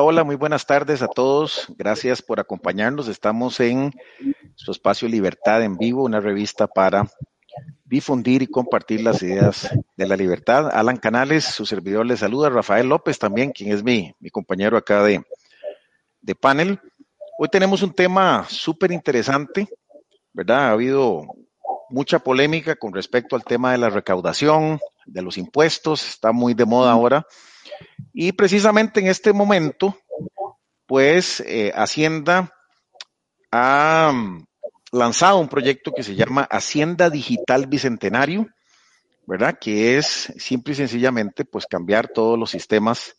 Hola, muy buenas tardes a todos. Gracias por acompañarnos. Estamos en su espacio Libertad en Vivo, una revista para difundir y compartir las ideas de la libertad. Alan Canales, su servidor le saluda. Rafael López también, quien es mi, mi compañero acá de, de panel. Hoy tenemos un tema súper interesante, ¿verdad? Ha habido mucha polémica con respecto al tema de la recaudación, de los impuestos, está muy de moda ahora. Y precisamente en este momento, pues eh, Hacienda ha mm, lanzado un proyecto que se llama Hacienda Digital Bicentenario, ¿verdad? Que es simple y sencillamente pues cambiar todos los sistemas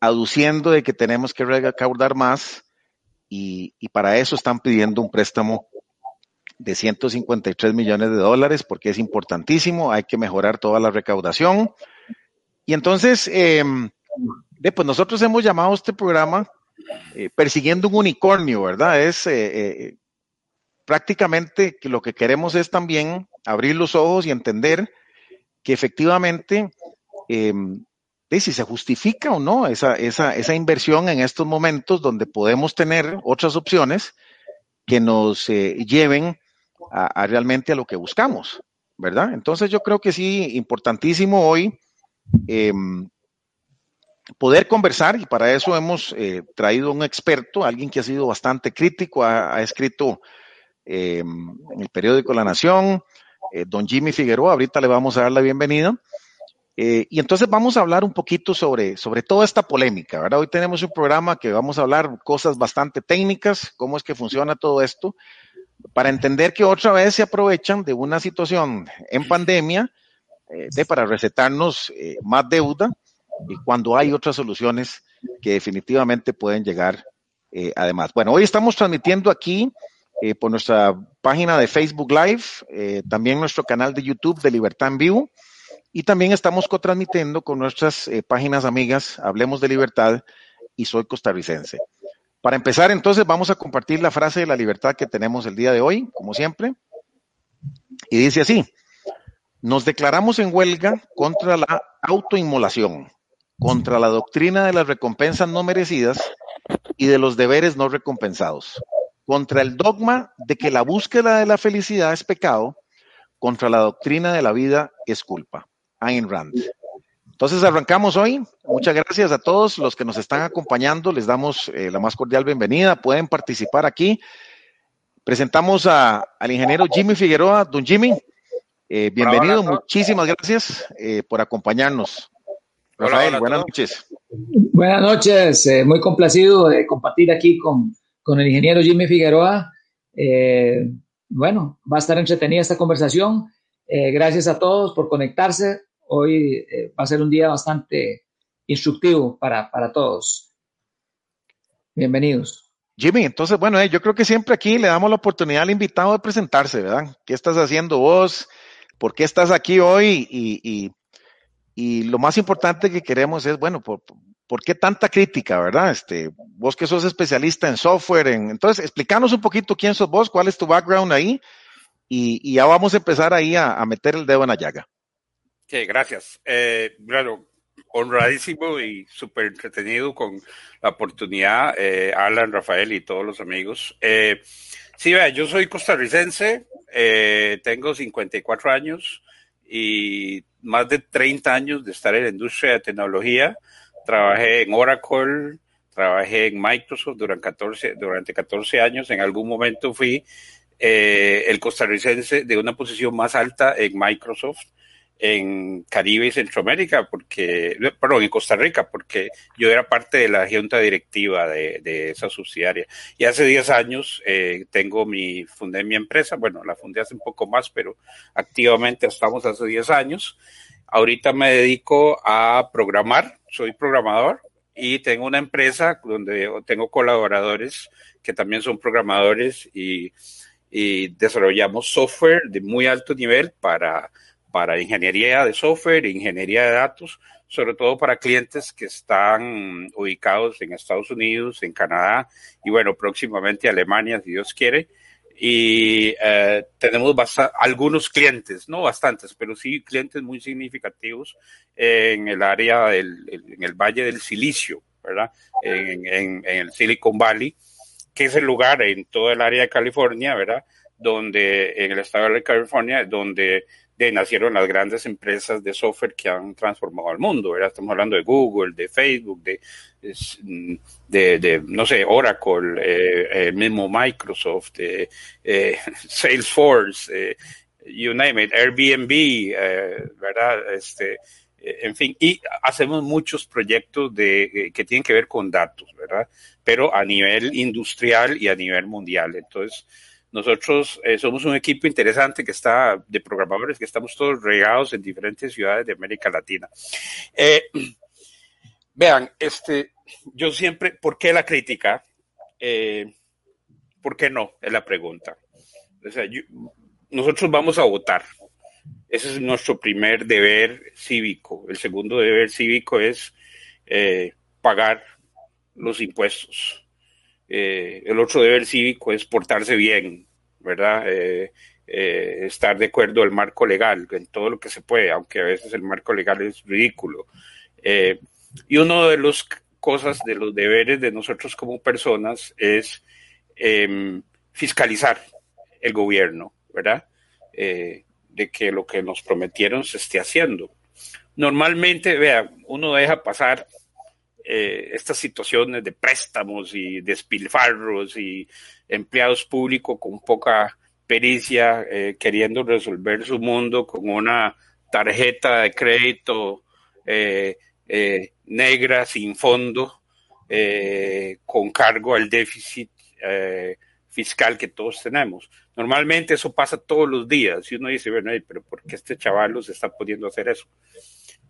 aduciendo de que tenemos que recaudar más y, y para eso están pidiendo un préstamo de 153 millones de dólares porque es importantísimo, hay que mejorar toda la recaudación. Y entonces, eh, pues nosotros hemos llamado este programa eh, Persiguiendo un Unicornio, ¿verdad? Es eh, eh, prácticamente que lo que queremos es también abrir los ojos y entender que efectivamente, em, si se justifica o no esa, esa, esa inversión en estos momentos donde podemos tener otras opciones que nos lleven a, realmente a lo que buscamos, ¿verdad? Entonces yo creo que sí, importantísimo hoy em, poder conversar y para eso hemos eh, traído un experto, alguien que ha sido bastante crítico, ha, escrito em, en el periódico La Nación, eh, don Jimmy Figueroa, ahorita le vamos a dar la bienvenida. Eh, y entonces vamos a hablar un poquito sobre, sobre toda esta polémica, ¿verdad? Hoy tenemos un programa que vamos a hablar cosas bastante técnicas, cómo es que funciona todo esto, para entender que otra vez se aprovechan de una situación en pandemia eh, de para recetarnos eh, más deuda y cuando hay otras soluciones que definitivamente pueden llegar eh, además. Bueno, hoy estamos transmitiendo aquí por nuestra página de Facebook Live, también nuestro canal de YouTube de Libertad en Vivo y también estamos cotransmitiendo con nuestras páginas amigas Hablemos de Libertad y Soy Costarricense. Para empezar, entonces, vamos a compartir la frase de la libertad que tenemos el día de hoy, como siempre. Y dice así, nos declaramos en huelga contra la autoinmolación, contra la doctrina de las recompensas no merecidas y de los deberes no recompensados, contra el dogma de que la búsqueda de la felicidad es pecado, contra la doctrina de la vida es culpa. Ayn Rand. Entonces arrancamos hoy. Muchas gracias a todos los que nos están acompañando. Les damos eh, la más cordial bienvenida. Pueden participar aquí. Presentamos a, al ingeniero Jimmy Figueroa. Don Jimmy, eh, bienvenido. Muchísimas gracias eh, por acompañarnos. Rafael, buenas noches. Buenas noches. muy complacido de compartir aquí con, con el ingeniero Jimmy Figueroa. bueno, va a estar entretenida esta conversación. gracias a todos por conectarse hoy eh, va a ser un día bastante instructivo para, todos. Bienvenidos. Jimmy, entonces, bueno, eh, yo creo que siempre aquí le damos la oportunidad al invitado de presentarse, ¿verdad? ¿Qué estás haciendo vos? ¿Por qué estás aquí hoy? Y, lo más importante que queremos es, bueno, ¿por, qué tanta crítica, verdad? Este, vos que sos especialista en software, en, entonces, explícanos un poquito quién sos vos, cuál es tu background ahí, y, ya vamos a empezar ahí a meter el dedo en la llaga gracias. Eh, bueno, honradísimo y súper entretenido con la oportunidad, eh, Alan, Rafael y todos los amigos. Eh, sí, vea, yo soy costarricense, eh, tengo 54 años y más de 30 años de estar en la industria de tecnología. Trabajé en Oracle, trabajé en Microsoft durante 14, durante 14 años. En algún momento fui el costarricense de una posición más alta en Microsoft en Caribe y Centroamérica, porque, perdón, en Costa Rica, porque yo era parte de la junta directiva de, de esa subsidiaria. Y hace 10 años eh, tengo mi, fundé mi empresa, bueno, la fundé hace un poco más, pero activamente estamos hace 10 años. Ahorita me dedico a programar, soy programador y tengo una empresa donde tengo colaboradores que también son programadores y, y desarrollamos software de muy alto nivel para para ingeniería de software, ingeniería de datos, sobre todo para clientes que están ubicados en Estados Unidos, en Canadá y bueno, próximamente Alemania, si Dios quiere. Y eh, tenemos algunos clientes, no bastantes, pero sí clientes muy significativos en el área del en el Valle del Silicio, ¿verdad? En, en, el Silicon Valley, que es el lugar en todo el área de California, ¿verdad? Donde, en el estado de California, donde nacieron las grandes empresas de software que han transformado al mundo, ¿verdad? Estamos hablando de Google, de Facebook, de, de, no sé, Oracle, eh, el mismo Microsoft, eh, eh, Salesforce, you name it, Airbnb, ¿verdad? Este, en fin, y hacemos muchos proyectos de, que tienen que ver con datos, ¿verdad? Pero a nivel industrial y a nivel mundial. Entonces, nosotros eh, somos un equipo interesante que está de programadores que estamos todos regados en diferentes ciudades de América Latina. Eh, vean, este, yo siempre, ¿por qué la crítica? Eh, ¿Por qué no? Es la pregunta. O sea, nosotros vamos a votar. Ese es nuestro primer deber cívico. El segundo deber cívico es eh, pagar los impuestos. Eh, el otro deber cívico es portarse bien, ¿verdad? Eh, eh, estar de acuerdo al marco legal en todo lo que se puede, aunque a veces el marco legal es ridículo. Y uno de las cosas, de los deberes de nosotros como personas es em, fiscalizar el gobierno, ¿verdad? De que lo que nos prometieron se esté haciendo. Normalmente, vea, uno deja pasar eh, estas situaciones de préstamos y despilfarros y empleados públicos con poca pericia, eh, queriendo resolver su mundo con una tarjeta de crédito eh, eh negra sin fondo, eh, con cargo al déficit fiscal que todos tenemos. Normalmente eso pasa todos los días y uno dice, bueno, pero ¿por qué este chaval se está pudiendo hacer eso?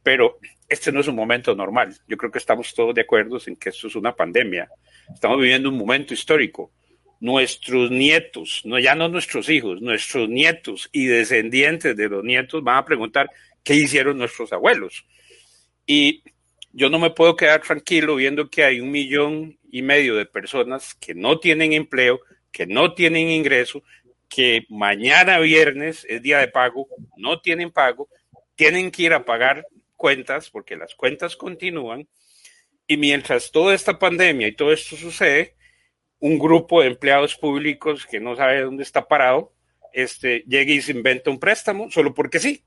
Pero este no es un momento normal. Yo creo que estamos todos de acuerdo en que esto es una pandemia. Estamos viviendo un momento histórico. Nuestros nietos, no, ya no nuestros hijos, nuestros nietos y descendientes de los nietos van a preguntar qué hicieron nuestros abuelos. Y yo no me puedo quedar tranquilo viendo que hay un millón y medio de personas que no tienen empleo, que no tienen ingreso, que mañana viernes es día de pago, no tienen pago, tienen que ir a pagar cuentas porque las cuentas continúan y mientras toda esta pandemia y todo esto sucede, un grupo de empleados públicos que no sabe dónde está parado, este, llega y se inventa un préstamo solo porque sí.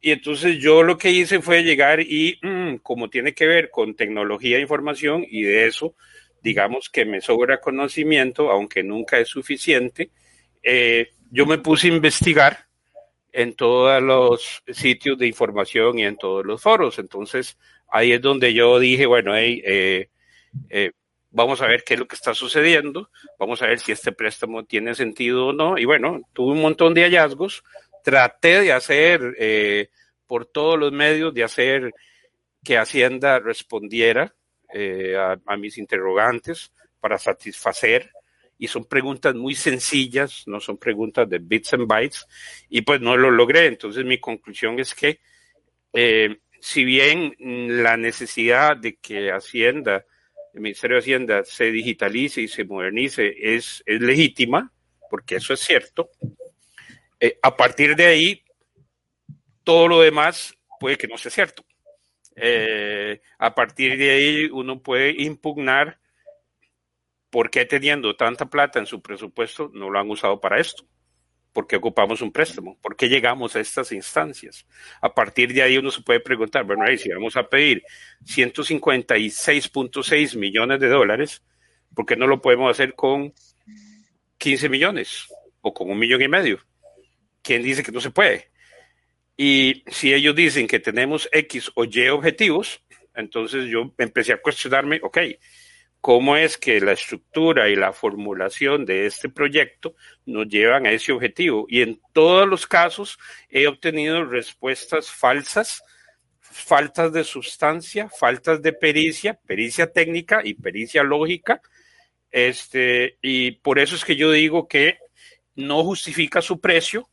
Y entonces yo lo que hice fue llegar y, mmm, como tiene que ver con tecnología e información, y de eso, digamos que me sobra conocimiento, aunque nunca es suficiente, eh, yo me puse a investigar en todos los sitios de información y en todos los foros. Entonces, ahí es donde yo dije, bueno, hey, eh, eh, vamos a ver qué es lo que está sucediendo, vamos a ver si este préstamo tiene sentido o no. Y bueno, tuve un montón de hallazgos, traté de hacer eh, por todos los medios, de hacer que Hacienda respondiera eh, a, a, mis interrogantes para satisfacer. Y son preguntas muy sencillas, no son preguntas de bits and bytes, y pues no lo logré. Entonces mi conclusión es que eh, si bien la necesidad de que Hacienda, el Ministerio de Hacienda se digitalice y se modernice es, es legítima, porque eso es cierto, eh, a partir de ahí, todo lo demás puede que no sea cierto. Eh, a partir de ahí uno puede impugnar por qué teniendo tanta plata en su presupuesto no lo han usado para esto. ¿Por qué ocupamos un préstamo? ¿Por qué llegamos a estas instancias? A partir de ahí uno se puede preguntar, bueno, ahí si vamos a pedir 156.6 millones de dólares, ¿por qué no lo podemos hacer con 15 millones o con un millón y medio? ¿Quién dice que no se puede? Y si ellos dicen que tenemos X o Y objetivos, entonces yo empecé a cuestionarme, ok, ¿cómo es que la estructura y la formulación de este proyecto nos llevan a ese objetivo? Y en todos los casos he obtenido respuestas falsas, faltas de sustancia, faltas de pericia, pericia técnica y pericia lógica. Este, y por eso es que yo digo que no justifica su precio,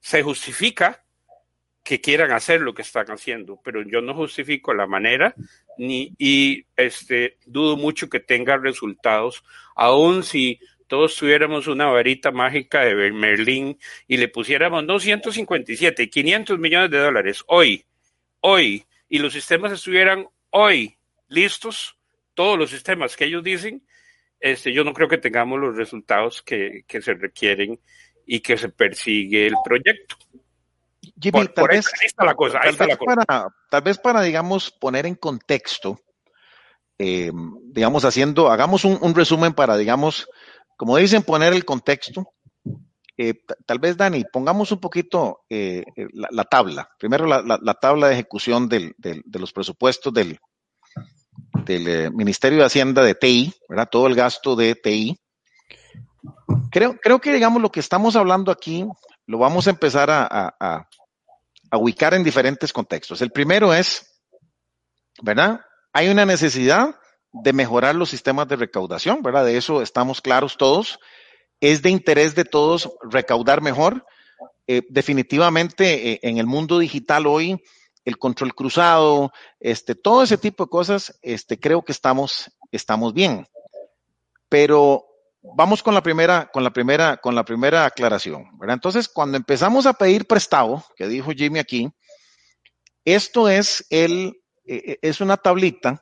se justifica que quieran hacer lo que están haciendo, pero yo no justifico la manera ni y este dudo mucho que tenga resultados, aun si todos tuviéramos una varita mágica de Merlín y le pusiéramos 257, 500 millones de dólares hoy, hoy, y los sistemas estuvieran hoy listos, todos los sistemas que ellos dicen, este, yo no creo que tengamos los resultados que, que se requieren y que se persigue el proyecto. Jimmy, tal, vez, la cosa, Para, tal vez para, digamos, poner en contexto, eh, digamos, haciendo, hagamos un, resumen para, digamos, como dicen, poner el contexto. Eh, tal vez, Dani, pongamos un poquito eh, la, tabla. Primero, la, tabla de ejecución del, de los presupuestos del, del Ministerio de Hacienda de TI, ¿verdad? Todo el gasto de TI. Creo, creo que, digamos, lo que estamos hablando aquí lo vamos a empezar a, a ubicar en diferentes contextos. El primero es, ¿verdad? Hay una necesidad de mejorar los sistemas de recaudación, ¿verdad? De eso estamos claros todos. Es de interés de todos recaudar mejor. Eh, definitivamente eh, en el mundo digital hoy, el control cruzado, este, todo ese tipo de cosas, este, creo que estamos, estamos bien. Pero vamos con la primera, con la primera, con la primera aclaración. Entonces, cuando empezamos a pedir prestado, que dijo Jimmy aquí, esto es el, e, e, es una tablita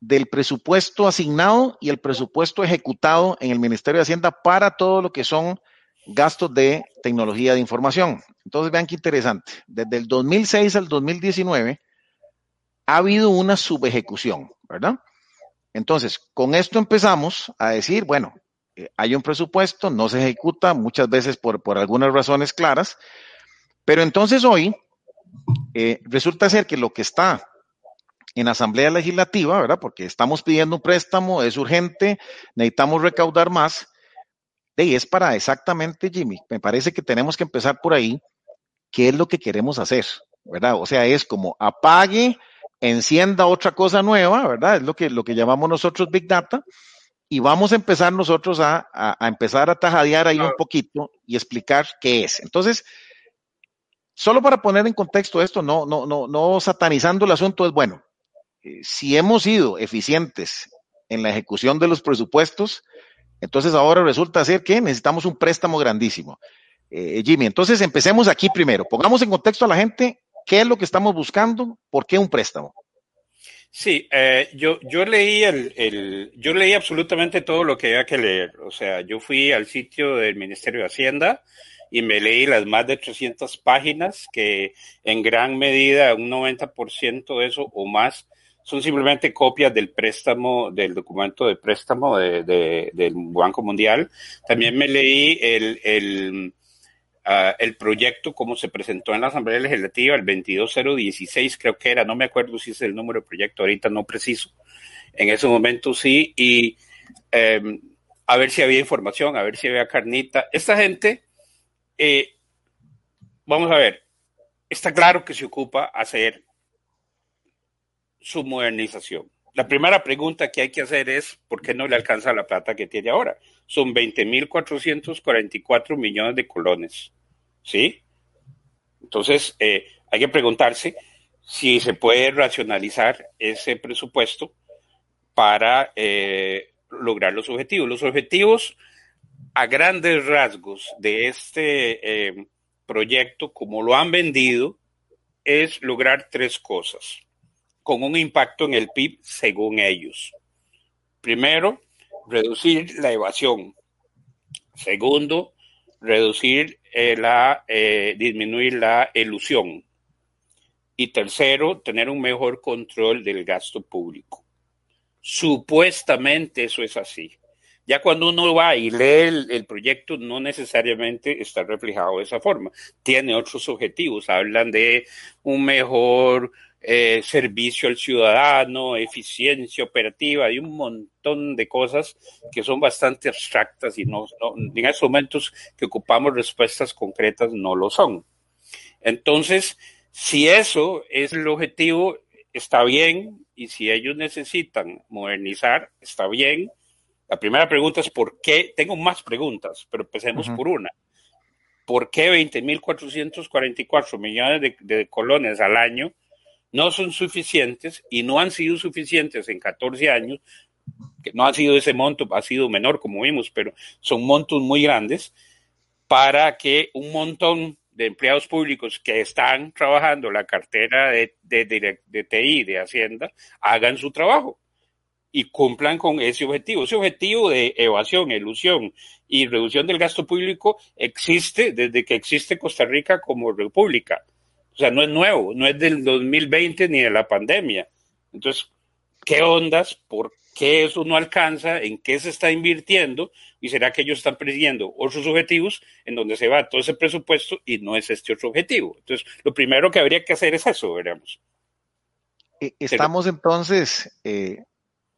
del presupuesto asignado y el presupuesto ejecutado en el Ministerio de Hacienda para todo lo que son gastos de tecnología de información. Entonces, vean qué interesante. Desde el 2006 al 2019 ha habido una subejecución, ¿verdad? Entonces, con esto empezamos a decir, bueno, eh, hay un presupuesto, no se ejecuta muchas veces por, algunas razones claras, pero entonces hoy eh, resulta ser que lo que está en Asamblea Legislativa, ¿verdad? Porque estamos pidiendo un préstamo, es urgente, necesitamos recaudar más, y es para exactamente, Jimmy, me parece que tenemos que empezar por ahí, ¿qué es lo que queremos hacer? ¿Verdad? O sea, es como apague encienda otra cosa nueva, ¿verdad? Es lo que, lo que llamamos nosotros Big Data. Y vamos a empezar nosotros a, empezar a tajadear ahí un poquito y explicar qué es. Entonces, solo para poner en contexto esto, no, no, no, no satanizando el asunto, es bueno. Eh, si hemos sido eficientes en la ejecución de los presupuestos, entonces ahora resulta ser que necesitamos un préstamo grandísimo. Eh, Jimmy, entonces empecemos aquí primero. Pongamos en contexto a la gente ¿Qué es lo que estamos buscando? ¿Por qué un préstamo? Sí, eh, yo, yo leí el, yo leí absolutamente todo lo que había que leer. O sea, yo fui al sitio del Ministerio de Hacienda y me leí las más de 300 páginas que en gran medida, un 90% de eso o más, son simplemente copias del préstamo, del documento de préstamo del Banco Mundial. También me leí el El proyecto como se presentó en la Asamblea Legislativa el 22016, creo que era, no me acuerdo si es el número de proyecto, ahorita no preciso. En ese momento sí, y em, a ver si había información, a ver si había carnita. Esta gente, eh, vamos a ver, está claro que se ocupa hacer su modernización. La primera pregunta que hay que hacer es, ¿por qué no le alcanza la plata que tiene ahora? Son 20.444 millones de colones. ¿Sí? Entonces, eh, hay que preguntarse si se puede racionalizar ese presupuesto para eh, lograr los objetivos. Los objetivos a grandes rasgos de este eh, proyecto, como lo han vendido, es lograr tres cosas con un impacto en el PIB según ellos. Primero, reducir la evasión. Segundo, reducir eh, la, eh, disminuir la ilusión. Y tercero, tener un mejor control del gasto público. Supuestamente eso es así. Ya cuando uno va y lee el, proyecto, no necesariamente está reflejado de esa forma. Tiene otros objetivos. Hablan de un mejor eh, servicio al ciudadano, eficiencia operativa y un montón de cosas que son bastante abstractas y no, en esos momentos que ocupamos respuestas concretas no lo son. Entonces, si eso es el objetivo, está bien y si ellos necesitan modernizar, está bien. La primera pregunta es ¿por qué? Tengo más preguntas, pero empecemos por una. ¿Por qué 20.444 millones de, de colones al año? No son suficientes y no han sido suficientes en 14 años, no ha sido ese monto, ha sido menor como vimos, pero son montos muy grandes para que un montón de empleados públicos que están trabajando la cartera de, de TI, de Hacienda, hagan su trabajo. y cumplan con ese objetivo. Ese objetivo de evasión, elusión y reducción del gasto público existe desde que existe Costa Rica como república. O sea, no es nuevo, no es del 2020 ni de la pandemia. Entonces, ¿qué ondas? ¿Por qué eso no alcanza? ¿En qué se está invirtiendo? ¿Y será que ellos están persiguiendo otros objetivos en donde se va todo ese presupuesto y no es este otro objetivo? Entonces, lo primero que habría que hacer es eso, veremos. Eh, estamos entonces, eh,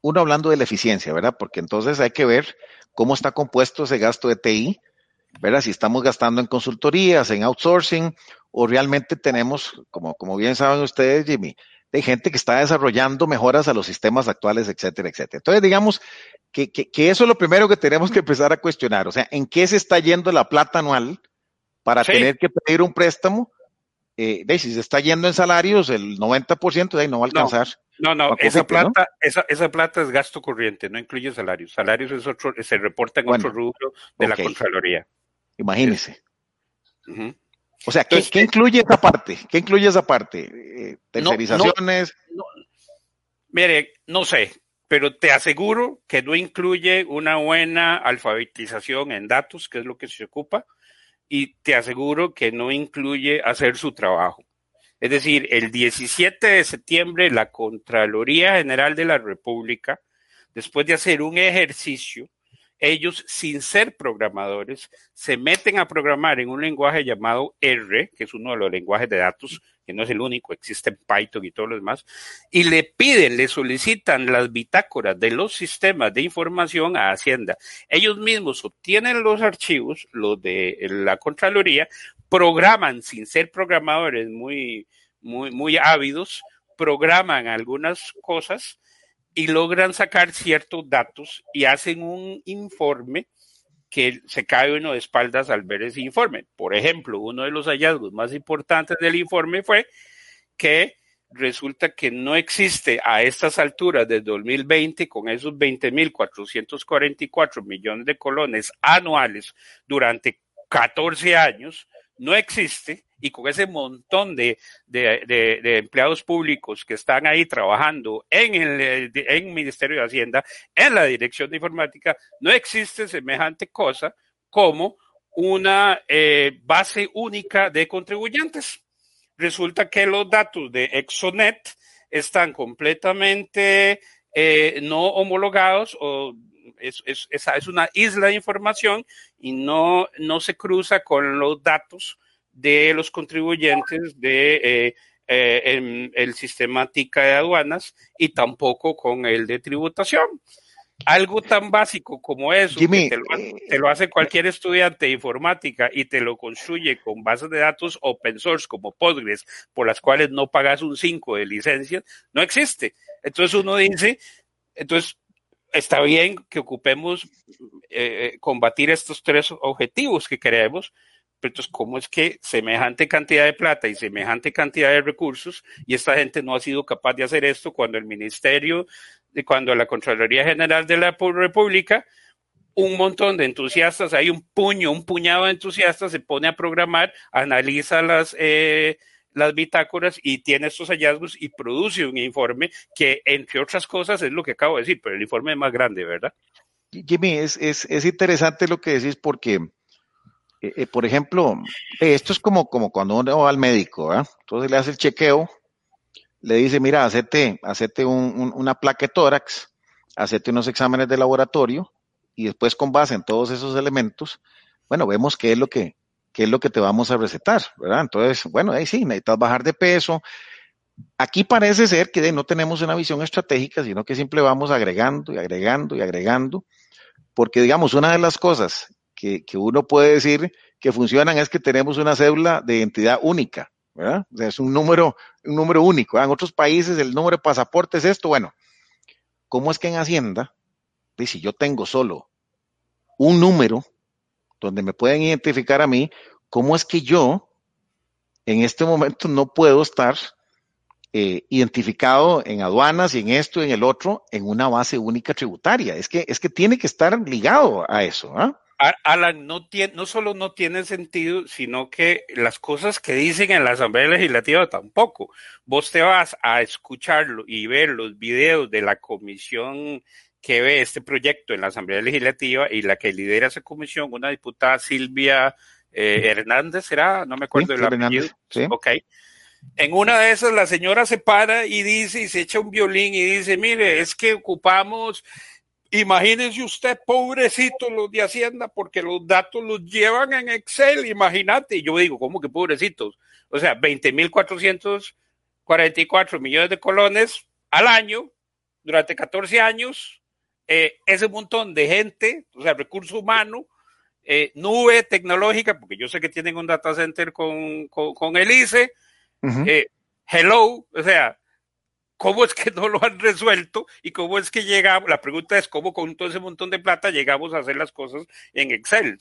uno hablando de la eficiencia, ¿verdad? Porque entonces hay que ver cómo está compuesto ese gasto de TI, ¿verdad? Si estamos gastando en consultorías, en outsourcing, o realmente tenemos, como, como bien saben ustedes, Jimmy, de gente que está desarrollando mejoras a los sistemas actuales, etcétera, etcétera. Entonces, digamos que, que, eso es lo primero que tenemos que empezar a cuestionar. O sea, ¿en qué se está yendo la plata anual para tener que pedir un préstamo? Eh, de, si se está yendo en salarios, el 90% de ahí no va a alcanzar. No, no, esa plata, Esa, esa plata es gasto corriente, no incluye salarios. Salarios es otro, se reporta en otro rubro de la Contraloría. Imagínese. O sea, ¿qué, ¿qué, incluye esa parte? ¿Qué incluye esa parte? Eh, ¿Tercerizaciones? mire, no sé, pero te aseguro que no incluye una buena alfabetización en datos, que es lo que se ocupa, y te aseguro que no incluye hacer su trabajo. Es decir, el 17 de septiembre la Contraloría General de la República, después de hacer un ejercicio, ellos, sin ser programadores, se meten a programar en un lenguaje llamado R, que es uno de los lenguajes de datos, que no es el único, existe Python y todo lo demás, y le piden, le solicitan las bitácoras de los sistemas de información a Hacienda. Ellos mismos obtienen los archivos, los de la Contraloría, programan, sin ser programadores muy, muy, muy ávidos, programan algunas cosas y logran sacar ciertos datos y hacen un informe que se cae uno de espaldas al ver ese informe. Por ejemplo, uno de los hallazgos más importantes del informe fue que resulta que no existe a estas alturas de 2020 con esos 20.444 millones de colones anuales durante 14 años, no existe y con ese montón de, empleados públicos que están ahí trabajando en el en Ministerio de Hacienda, en la Dirección de Informática, no existe semejante cosa como una eh, base única de contribuyentes. Resulta que los datos de Exonet están completamente eh, no homologados o es, es, es, una isla de información y no, no se cruza con los datos de los contribuyentes de eh, eh, el sistema TICA de aduanas y tampoco con el de tributación. Algo tan básico como eso, que te, lo, hace cualquier estudiante de informática y te lo construye con bases de datos open source como Postgres, por las cuales no pagas un 5 de licencia, no existe. Entonces uno dice, entonces está bien que ocupemos eh, combatir estos tres objetivos que queremos, entonces, ¿cómo es que semejante cantidad de plata y semejante cantidad de recursos y esta gente no ha sido capaz de hacer esto cuando el Ministerio, cuando la Contraloría General de la República, un montón de entusiastas, hay un puño, un puñado de entusiastas, se pone a programar, analiza las, eh, las bitácoras y tiene estos hallazgos y produce un informe que, entre otras cosas, es lo que acabo de decir, pero el informe es más grande, ¿verdad? Jimmy, es, es, es interesante lo que decís porque eh, eh, por ejemplo, eh, esto es como, como cuando uno va al médico, entonces le hace el chequeo, le dice, mira, hacete, hacete un, una placa de tórax, hacete unos exámenes de laboratorio y después con base en todos esos elementos, bueno, vemos qué es lo que, qué es lo que te vamos a recetar, ¿verdad? Entonces, bueno, ahí sí, necesitas bajar de peso. Aquí parece ser que no tenemos una visión estratégica, sino que siempre vamos agregando y agregando y agregando, porque digamos, una de las cosas que, uno puede decir que funcionan es que tenemos una cédula de identidad única, ¿verdad? O sea, es un número, un número único. En otros países el número de pasaporte es esto. Bueno, ¿cómo es que en Hacienda, si yo tengo solo un número donde me pueden identificar a mí, ¿cómo es que yo en este momento no puedo estar eh, identificado en aduanas y en esto y en el otro en una base única tributaria? Es que, es que tiene que estar ligado a eso. ¿ah? Alan, no, tiene, no solo no tiene sentido, sino que las cosas que dicen en la Asamblea Legislativa tampoco. Vos te vas a escucharlo y ver los videos de la comisión que ve este proyecto en la Asamblea Legislativa y la que lidera esa comisión, una diputada Silvia eh, Hernández, ¿será? No me acuerdo del apellido. Sí. Ok. En una de esas la señora se para y dice y se echa un violín y dice, mire, es que ocupamos Imagínense usted, pobrecito los de Hacienda, porque los datos los llevan en Excel, imagínate. Y yo digo, ¿cómo que pobrecitos? O sea, 20.444 millones de colones al año, durante 14 años, eh, ese montón de gente, o sea, recurso humano, eh, nube tecnológica, porque yo sé que tienen un data center con, con, el ICE, eh, hello, o sea, ¿Cómo es que no lo han resuelto? ¿Y cómo es que llegamos? La pregunta es cómo con todo ese montón de plata llegamos a hacer las cosas en Excel.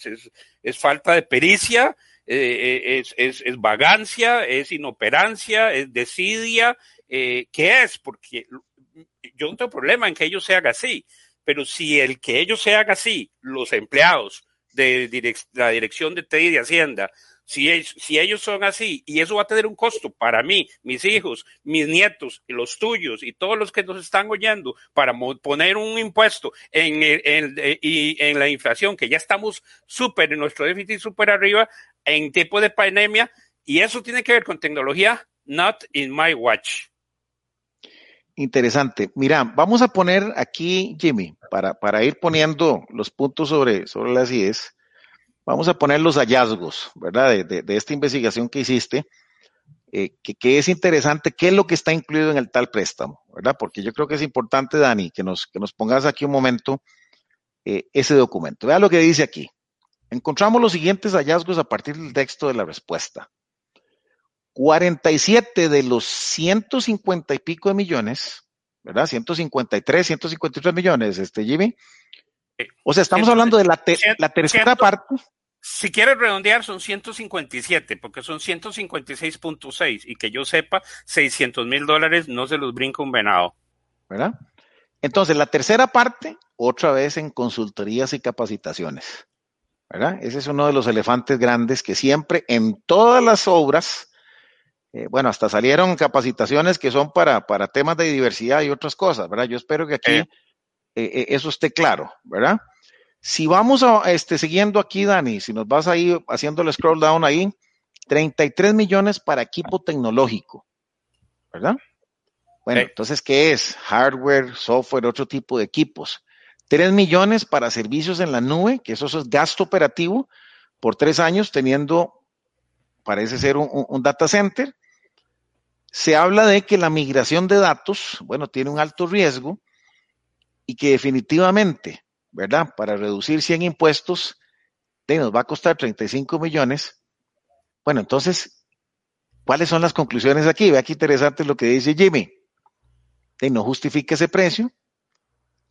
Es, falta de pericia, eh, eh, es, vagancia, es inoperancia, es desidia. Eh, ¿Qué es? Porque yo no tengo problema en que ellos se hagan así, pero si el que ellos se hagan así, los empleados de la dirección de TEI de Hacienda, si, si ellos son así, y eso va a tener un costo para mí, mis hijos, mis nietos, los tuyos y todos los que nos están oyendo, para poner un impuesto en, en, y en la inflación, que ya estamos súper en nuestro déficit súper arriba, en tiempo de pandemia, y eso tiene que ver con tecnología, not in my watch. Interesante. Mira, vamos a poner aquí, Jimmy, para, para ir poniendo los puntos sobre, sobre las IES vamos a poner los hallazgos, ¿verdad? De, esta investigación que hiciste, eh, que, es interesante, qué es lo que está incluido en el tal préstamo, ¿verdad? Porque yo creo que es importante, Dani, que nos, que nos pongas aquí un momento eh, ese documento. Vea lo que dice aquí. Encontramos los siguientes hallazgos a partir del texto de la respuesta. 47 de los 150 y pico de millones, ¿verdad? 153, 153 millones, este Jimmy. O sea, estamos hablando de la, la tercera parte. Si quieres redondear, son 157, porque son 156.6 y que yo sepa, 600 mil dólares no se los brinca un venado. ¿Verdad? Entonces, la tercera parte, otra vez en consultorías y capacitaciones. ¿Verdad? Ese es uno de los elefantes grandes que siempre en todas las obras, eh, bueno, hasta salieron capacitaciones que son para, para temas de diversidad y otras cosas, ¿verdad? Yo espero que aquí eh. Eh, eso esté claro, ¿verdad? Si vamos a, este, siguiendo aquí, Dani, si nos vas ahí haciendo el scroll down ahí, 33 millones para equipo tecnológico, ¿verdad? Bueno, entonces, ¿qué es? Hardware, software, otro tipo de equipos. 3 millones para servicios en la nube, que eso es gasto operativo por tres años teniendo, parece ser un, un data center. Se habla de que la migración de datos, bueno, tiene un alto riesgo y que definitivamente ¿verdad? Para reducir 100 impuestos, nos va a costar 35 millones. Bueno, entonces, ¿cuáles son las conclusiones aquí? Vea qué interesante lo que dice Jimmy. De no justifica ese precio,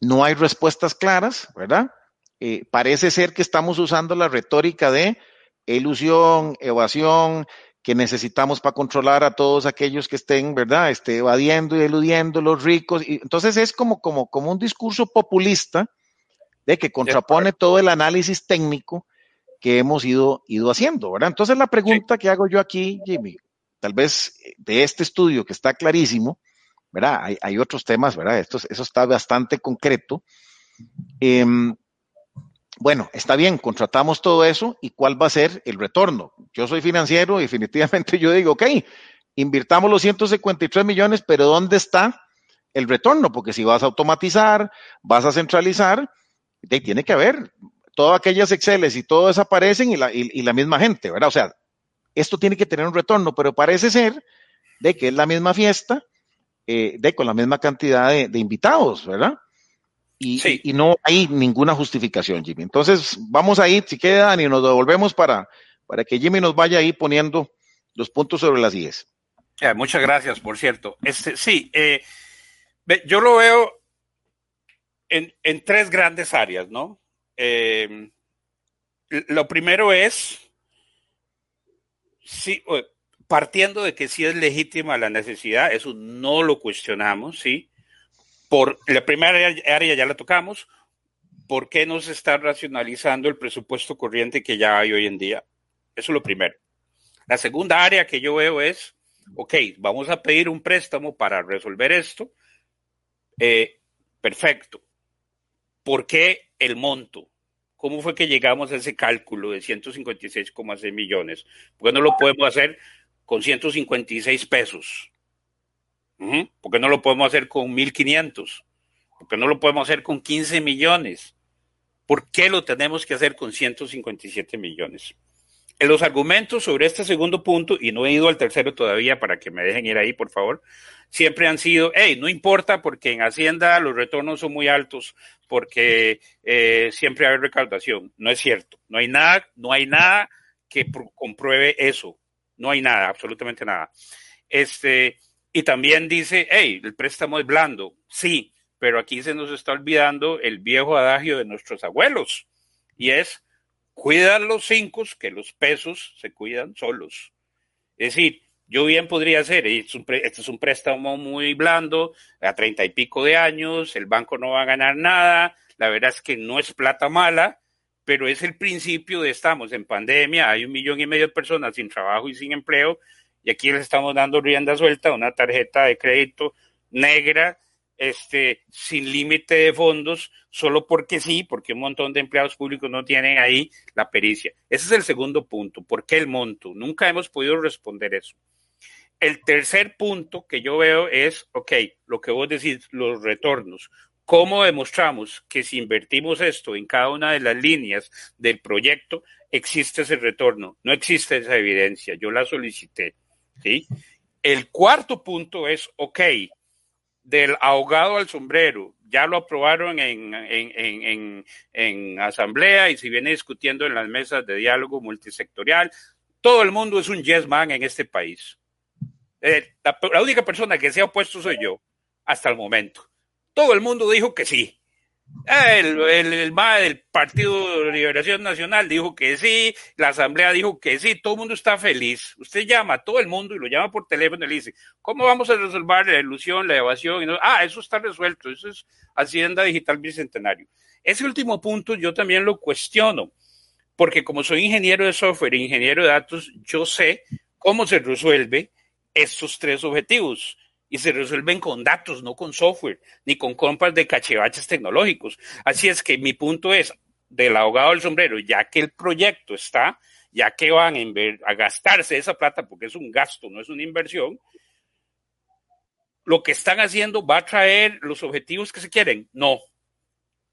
no hay respuestas claras, ¿verdad? Eh, parece ser que estamos usando la retórica de ilusión, evasión, que necesitamos para controlar a todos aquellos que estén, ¿verdad? Este, evadiendo y eludiendo los ricos. Y entonces es como, como, como un discurso populista de que contrapone todo el análisis técnico que hemos ido, ido haciendo, ¿verdad? Entonces la pregunta que hago yo aquí, Jimmy, tal vez eh, de este estudio que está clarísimo, ¿verdad? Hay, otros temas, ¿verdad? Esto, eso está bastante concreto. Em, bueno, está bien, contratamos todo eso y cuál va a ser el retorno. Yo soy financiero, definitivamente yo digo, ok, invirtamos los 153 millones, pero ¿dónde está el retorno? Porque si vas a automatizar, vas a centralizar, tiene que haber. Todas aquellas Exceles y todo desaparecen y la, y, la misma gente, ¿verdad? O sea, esto tiene que tener un retorno, pero parece ser de que es la misma fiesta, eh, de con la misma cantidad de, invitados, ¿verdad? Y, y, no hay ninguna justificación, Jimmy. Entonces, vamos a ir, si quedan, y nos devolvemos para, para que Jimmy nos vaya ahí poniendo los puntos sobre las IES. muchas gracias, por cierto. Este, sí, eh, yo lo veo en, tres grandes áreas, ¿no? Eh, lo primero es, sí, partiendo de que sí es legítima la necesidad, eso no lo cuestionamos, ¿sí? Por la primera área ya la tocamos, ¿por qué no se está racionalizando el presupuesto corriente que ya hay hoy en día? Eso es lo primero. La segunda área que yo veo es, ok, vamos a pedir un préstamo para resolver esto. Eh, perfecto. ¿Por qué el monto? ¿Cómo fue que llegamos a ese cálculo de 156,6 millones? ¿Por qué no lo podemos hacer con 156 pesos? ¿Por qué no lo podemos hacer con 1.500? ¿Por qué no lo podemos hacer con 15 millones? ¿Por qué lo tenemos que hacer con 157 millones? Los argumentos sobre este segundo punto, y no he ido al tercero todavía para que me dejen ir ahí, por favor, siempre han sido, hey, no importa porque en Hacienda los retornos son muy altos, porque eh, siempre hay recaudación. No es cierto. No hay nada, no hay nada que compruebe eso. No hay nada, absolutamente nada. Este, y también dice, hey, el préstamo es blando. Sí, pero aquí se nos está olvidando el viejo adagio de nuestros abuelos, y es, cuidan los cinco, que los pesos se cuidan solos. Es decir, yo bien podría hacer, este es un préstamo muy blando, a treinta y pico de años, el banco no va a ganar nada, la verdad es que no es plata mala, pero es el principio de estamos en pandemia, hay un millón y medio de personas sin trabajo y sin empleo, y aquí les estamos dando rienda suelta a una tarjeta de crédito negra este, sin límite de fondos, solo porque sí, porque un montón de empleados públicos no tienen ahí la pericia. Ese es el segundo punto. ¿Por qué el monto? Nunca hemos podido responder eso. El tercer punto que yo veo es, ok, lo que vos decís, los retornos. ¿Cómo demostramos que si invertimos esto en cada una de las líneas del proyecto, existe ese retorno? No existe esa evidencia. Yo la solicité. ¿sí? El cuarto punto es, ok, del ahogado al sombrero. Ya lo aprobaron en, en, en, asamblea y se viene discutiendo en las mesas de diálogo multisectorial. Todo el mundo es un yes man en este país. Eh, la, única persona que se ha opuesto soy yo, hasta el momento. Todo el mundo dijo que sí. El, el, el del Partido de Liberación Nacional dijo que sí, la Asamblea dijo que sí, todo el mundo está feliz. Usted llama a todo el mundo y lo llama por teléfono y le dice, ¿cómo vamos a resolver la ilusión, la evasión? Y ah, eso está resuelto, eso es Hacienda Digital Bicentenario. Ese último punto yo también lo cuestiono, porque como soy ingeniero de software e ingeniero de datos, yo sé cómo se resuelve estos tres objetivos y se resuelven con datos, no con software, ni con compras de cachivaches tecnológicos. Así es que mi punto es, del ahogado del sombrero, ya que el proyecto está, ya que van a, gastarse esa plata, porque es un gasto, no es una inversión, lo que están haciendo va a traer los objetivos que se quieren. No,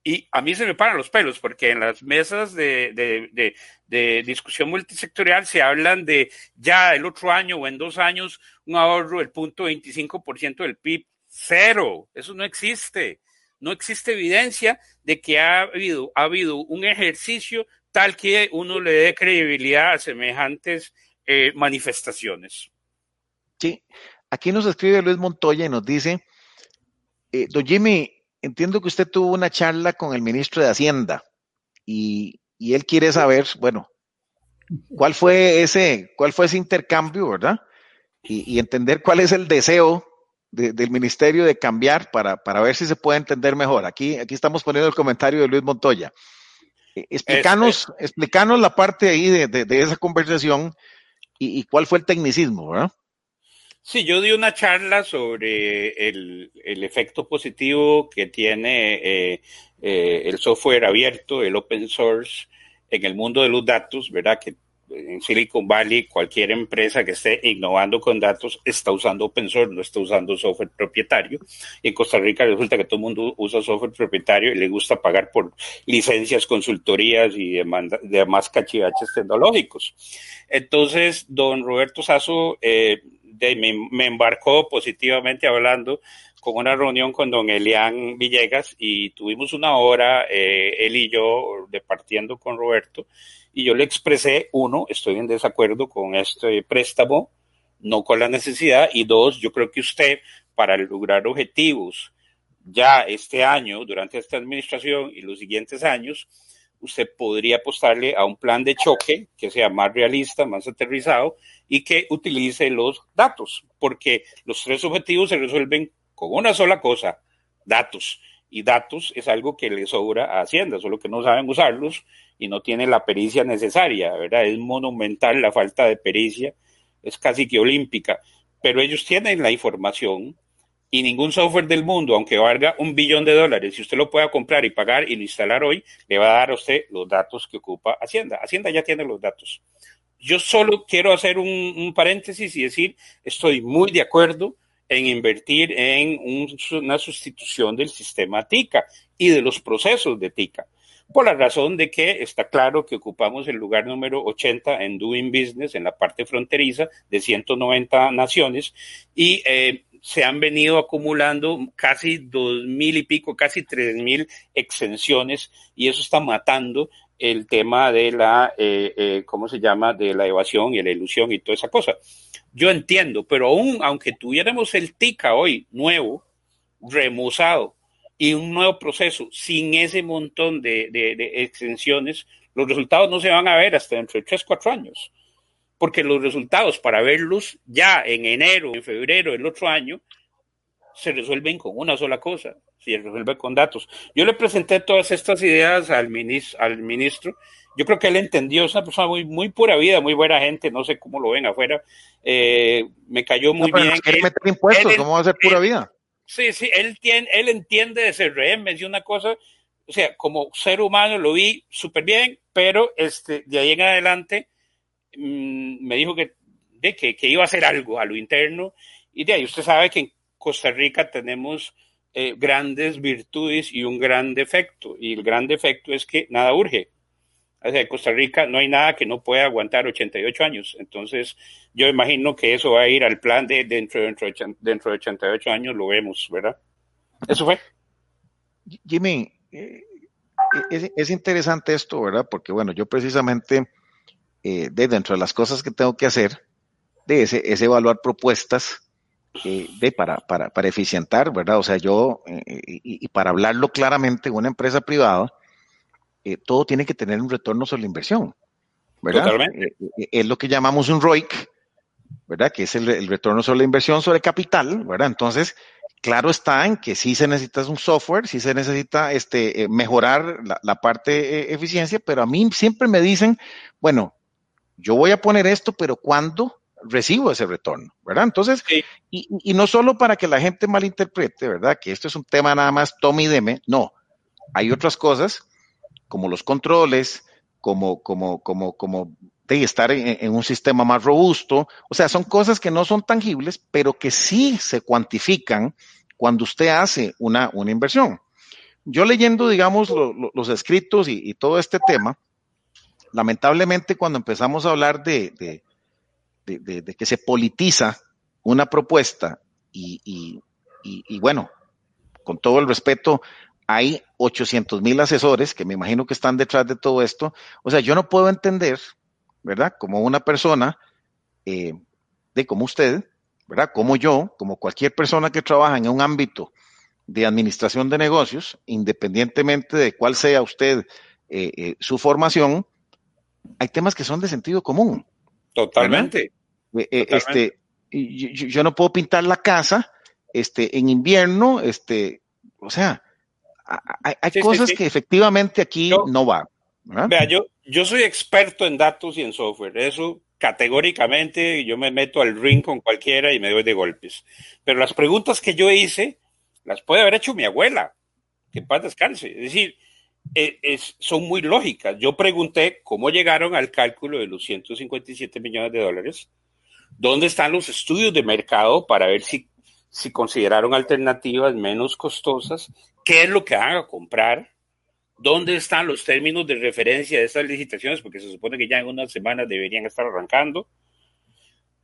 y a mí se me paran los pelos porque en las mesas de, de, de, discusión multisectorial se hablan de ya el otro año o en dos años un ahorro del punto 25% del PIB. Cero, eso no existe. No existe evidencia de que ha habido, ha habido un ejercicio tal que uno le dé credibilidad a semejantes eh, manifestaciones. Sí, aquí nos escribe Luis Montoya y nos dice, eh, don Jimmy, entiendo que usted tuvo una charla con el ministro de Hacienda y, él quiere saber, bueno, cuál fue ese, cuál fue ese intercambio, ¿verdad? Y, entender cuál es el deseo del ministerio de cambiar para, ver si se puede entender mejor. Aquí, aquí estamos poniendo el comentario de Luis Montoya. Eh, explícanos, explícanos la parte ahí de, esa conversación y, y, cuál fue el tecnicismo, ¿verdad? Sí, yo di una charla sobre el, efecto positivo que tiene eh, eh, el software abierto, el open source, en el mundo de los datos, ¿verdad? Que en Silicon Valley cualquier empresa que esté innovando con datos está usando open source, no está usando software propietario. en Costa Rica resulta que todo el mundo usa software propietario y le gusta pagar por licencias, consultorías y demás cachivaches tecnológicos. Entonces, don Roberto Sasso eh, me, embarcó positivamente hablando con una reunión con don Elian Villegas y tuvimos una hora, eh, él y yo, departiendo con Roberto, y yo le expresé, uno, estoy en desacuerdo con este préstamo, no con la necesidad, y dos, yo creo que usted, para lograr objetivos ya este año, durante esta administración y los siguientes años, usted podría apostarle a un plan de choque que sea más realista, más aterrizado y que utilice los datos, porque los tres objetivos se resuelven con una sola cosa, datos. Y datos es algo que le sobra a Hacienda, solo que no saben usarlos y no tienen la pericia necesaria, ¿verdad? Es monumental la falta de pericia, es casi que olímpica, pero ellos tienen la información y ningún software del mundo, aunque valga un billón de dólares, si usted lo pueda comprar y pagar y lo instalar hoy, le va a dar a usted los datos que ocupa Hacienda. Hacienda ya tiene los datos. Yo solo quiero hacer un, paréntesis y decir, estoy muy de acuerdo en invertir en una sustitución del sistema TICA y de los procesos de TICA, por la razón de que está claro que ocupamos el lugar número 80 en Doing Business, en la parte fronteriza de 190 naciones, y eh, se han venido acumulando casi dos mil y pico, casi tres mil exenciones, y eso está matando el tema de la, eh, eh, ¿cómo se llama?, de la evasión y la ilusión y toda esa cosa. Yo entiendo, pero aún aunque tuviéramos el TICA hoy nuevo, remozado y un nuevo proceso sin ese montón de, de, extensiones, los resultados no se van a ver hasta dentro de tres, cuatro años. Porque los resultados para verlos ya en enero, en febrero del otro año, se resuelven con una sola cosa, se resuelve con datos. Yo le presenté todas estas ideas al ministro, al ministro yo creo que él entendió, es una persona muy, muy pura vida, muy buena gente, no sé cómo lo ven afuera, eh, me cayó muy bien. Quiere meter impuestos, ¿cómo va a ser pura vida? Sí, sí, él, tiene, él entiende de CRM, es una cosa, o sea, como ser humano lo vi súper bien, pero este, de ahí en adelante mm, me dijo que, de, que, que, iba a hacer algo a lo interno, y de ahí usted sabe que en Costa Rica tenemos eh, grandes virtudes y un gran defecto. Y el gran defecto es que nada urge. O sea, en Costa Rica no hay nada que no pueda aguantar 88 años. Entonces, yo imagino que eso va a ir al plan de dentro, dentro, dentro de 88 años lo vemos, ¿verdad? Eso fue. Jimmy, eh, es, interesante esto, ¿verdad? Porque, bueno, yo precisamente, eh, de dentro de las cosas que tengo que hacer, de ese, es evaluar propuestas eh, de, para, para, para, eficientar, ¿verdad? O sea, yo, eh, y, para hablarlo claramente, una empresa privada, eh, todo tiene que tener un retorno sobre la inversión, ¿verdad? es lo que llamamos un ROIC, ¿verdad? Que es el, retorno sobre la inversión sobre capital, ¿verdad? Entonces, claro está en que sí se necesita un software, sí se necesita este, mejorar la, la parte eficiencia, pero a mí siempre me dicen, bueno, yo voy a poner esto, pero ¿cuándo? Recibo ese retorno, ¿verdad? Entonces, y, y, no solo para que la gente malinterprete, ¿verdad? Que esto es un tema nada más tome y deme, no. Hay otras cosas, como los controles, como, como, como, como de estar en, un sistema más robusto. O sea, son cosas que no son tangibles, pero que sí se cuantifican cuando usted hace una, una inversión. Yo leyendo, digamos, los escritos y, todo este tema, lamentablemente cuando empezamos a hablar de, de, que se politiza una propuesta y, bueno, con todo el respeto, hay 800 mil asesores que me imagino que están detrás de todo esto. O sea, yo no puedo entender, ¿verdad? Como una persona eh, de como usted, ¿verdad? Como yo, como cualquier persona que trabaja en un ámbito de administración de negocios, independientemente de cuál sea usted eh, eh, su formación, hay temas que son de sentido común. Totalmente. Eh, eh, este, yo, no puedo pintar la casa este, en invierno, este, o sea, hay, cosas que efectivamente aquí no van. Vea, yo, yo soy experto en datos y en software, eso categóricamente yo me meto al ring con cualquiera y me doy de golpes. Pero las preguntas que yo hice las puede haber hecho mi abuela, que paz descanse. Es decir, es, son muy lógicas. Yo pregunté cómo llegaron al cálculo de los 157 millones de dólares ¿Dónde están los estudios de mercado para ver si, si consideraron alternativas menos costosas? ¿Qué es lo que van a comprar? ¿Dónde están los términos de referencia de estas licitaciones? Porque se supone que ya en unas semanas deberían estar arrancando.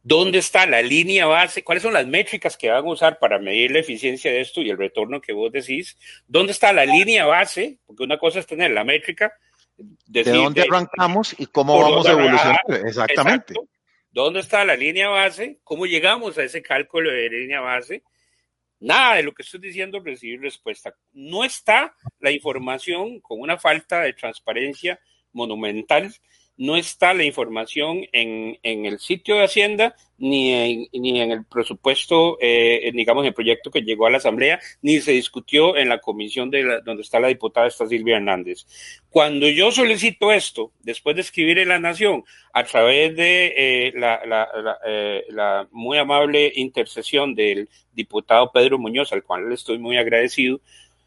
¿Dónde está la línea base? ¿Cuáles son las métricas que van a usar para medir la eficiencia de esto y el retorno que vos decís? ¿Dónde está la línea base? Porque una cosa es tener la métrica. ¿De dónde arrancamos y cómo vamos a evolucionar? Exactamente. ¿Dónde está la línea base? ¿Cómo llegamos a ese cálculo de línea base? Nada de lo que estoy diciendo recibir respuesta. No está la información con una falta de transparencia monumental. No está la información en, en el sitio de Hacienda ni en, ni en el presupuesto, eh, digamos, el proyecto que llegó a la Asamblea, ni se discutió en la comisión de donde está la diputada esta Silvia Hernández. Cuando yo solicito esto, después de escribir en La Nación, a través de eh, la, la, la, eh, la muy amable intercesión del diputado Pedro Muñoz, al cual le estoy muy agradecido,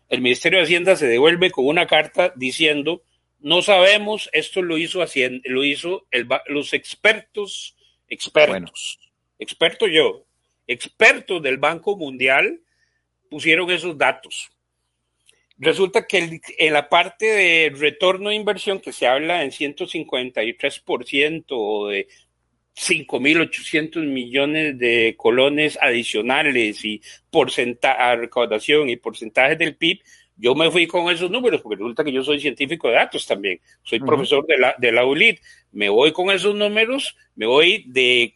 el Ministerio de Hacienda se devuelve con una carta diciendo no sabemos, esto lo hizo, haciendo, lo hizo el, los expertos, expertos, experto yo, expertos del Banco Mundial pusieron esos datos. Resulta que en la parte de retorno de inversión que se habla en 153% o de 5.800 millones de colones adicionales y porcentaje, recaudación y porcentajes del PIB, yo me fui con esos números, porque resulta que yo soy científico de datos también, soy profesor de la, de la ULID, me voy con esos números, me voy de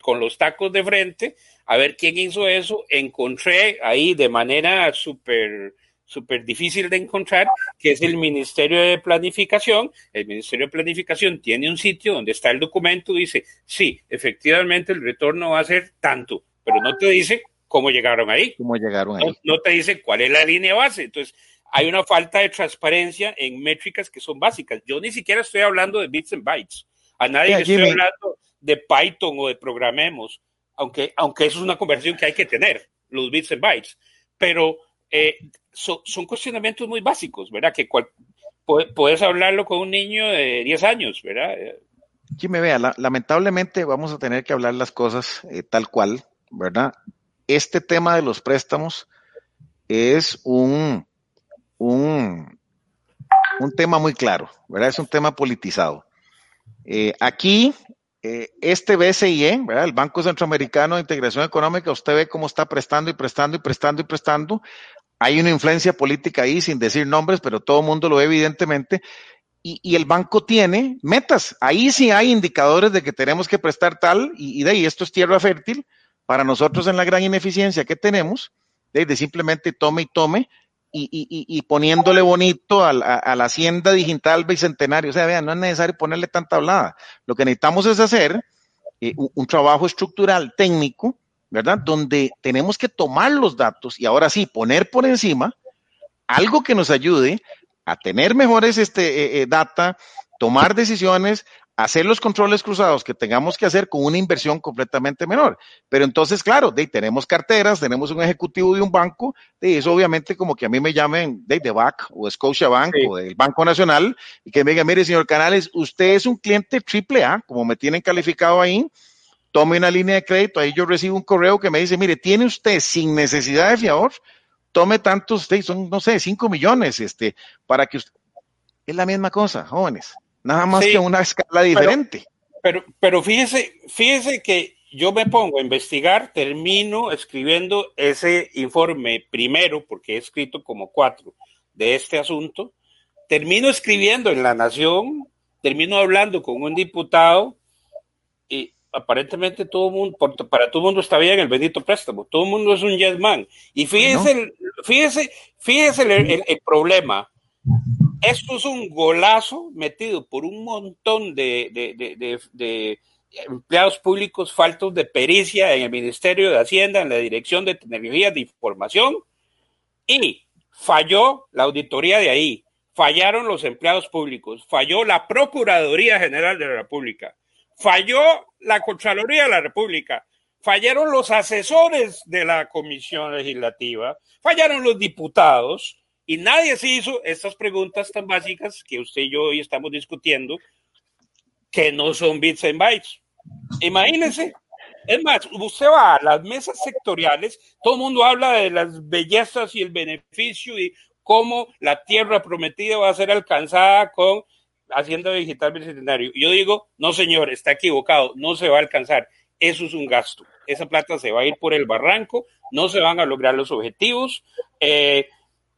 con los tacos de frente a ver quién hizo eso, encontré ahí de manera súper súper difícil de encontrar, que es el Ministerio de Planificación. El Ministerio de Planificación tiene un sitio donde está el documento, dice, sí, efectivamente el retorno va a ser tanto, pero no te dice cómo llegaron ahí. ¿Cómo llegaron ahí? No, te dice cuál es la línea base. Entonces, hay una falta de transparencia en métricas que son básicas. Yo ni siquiera estoy hablando de bits and bytes. A nadie le estoy hablando de Python o de programemos, aunque, aunque eso es una conversación que hay que tener, los bits and bytes. Pero eh, son cuestionamientos muy básicos, ¿verdad? Que puedes hablarlo con un niño de 10 años, ¿verdad? Jimmy, vea, lamentablemente vamos a tener que hablar las cosas eh, tal cual, ¿verdad? Este tema de los préstamos es un, un, un tema muy claro, ¿verdad? Es un tema politizado. Eh, aquí, eh, este BCIE, ¿verdad? El Banco Centroamericano de Integración Económica, usted ve cómo está prestando y prestando y prestando y prestando. Hay una influencia política ahí, sin decir nombres, pero todo el mundo lo ve evidentemente. Y, y, el banco tiene metas. Ahí sí hay indicadores de que tenemos que prestar tal, y, y de ahí esto es tierra fértil para nosotros en la gran ineficiencia que tenemos, de, simplemente tome y tome, y, y, poniéndole bonito a, la hacienda digital bicentenario. O sea, vean, no es necesario ponerle tanta hablada. Lo que necesitamos es hacer eh, un, un, trabajo estructural técnico, ¿verdad? Donde tenemos que tomar los datos y ahora sí poner por encima algo que nos ayude a tener mejores este, eh, eh, data, tomar decisiones, hacer los controles cruzados que tengamos que hacer con una inversión completamente menor. Pero entonces, claro, de, tenemos carteras, tenemos un ejecutivo de un banco, de eso obviamente como que a mí me llamen de, de BAC o Scotia Bank sí. o del Banco Nacional y que me diga, mire, señor Canales, usted es un cliente triple A, como me tienen calificado ahí, tome una línea de crédito, ahí yo recibo un correo que me dice, mire, tiene usted sin necesidad de fiador, tome tantos, son, no sé, cinco millones, este, para que usted... Es la misma cosa, jóvenes nada más sí, que una escala diferente. Pero, pero, pero, fíjese, fíjese que yo me pongo a investigar, termino escribiendo ese informe primero, porque he escrito como cuatro de este asunto, termino escribiendo en La Nación, termino hablando con un diputado y aparentemente todo mundo, para todo el mundo está bien el bendito préstamo, todo el mundo es un yes man. Y fíjese, fíjese, fíjese el, el, el problema esto es un golazo metido por un montón de, empleados públicos faltos de pericia en el Ministerio de Hacienda, en la Dirección de Tecnología de Información, y falló la auditoría de ahí, fallaron los empleados públicos, falló la Procuraduría General de la República, falló la Contraloría de la República, fallaron los asesores de la Comisión Legislativa, fallaron los diputados, y nadie se hizo estas preguntas tan básicas que usted y yo hoy estamos discutiendo, que no son bits and bytes. Imagínense. Es más, usted va a las mesas sectoriales, todo el mundo habla de las bellezas y el beneficio y cómo la tierra prometida va a ser alcanzada con Hacienda Digital Bicentenario. Yo digo, no señor, está equivocado, no se va a alcanzar. Eso es un gasto. Esa plata se va a ir por el barranco, no se van a lograr los objetivos. Eh,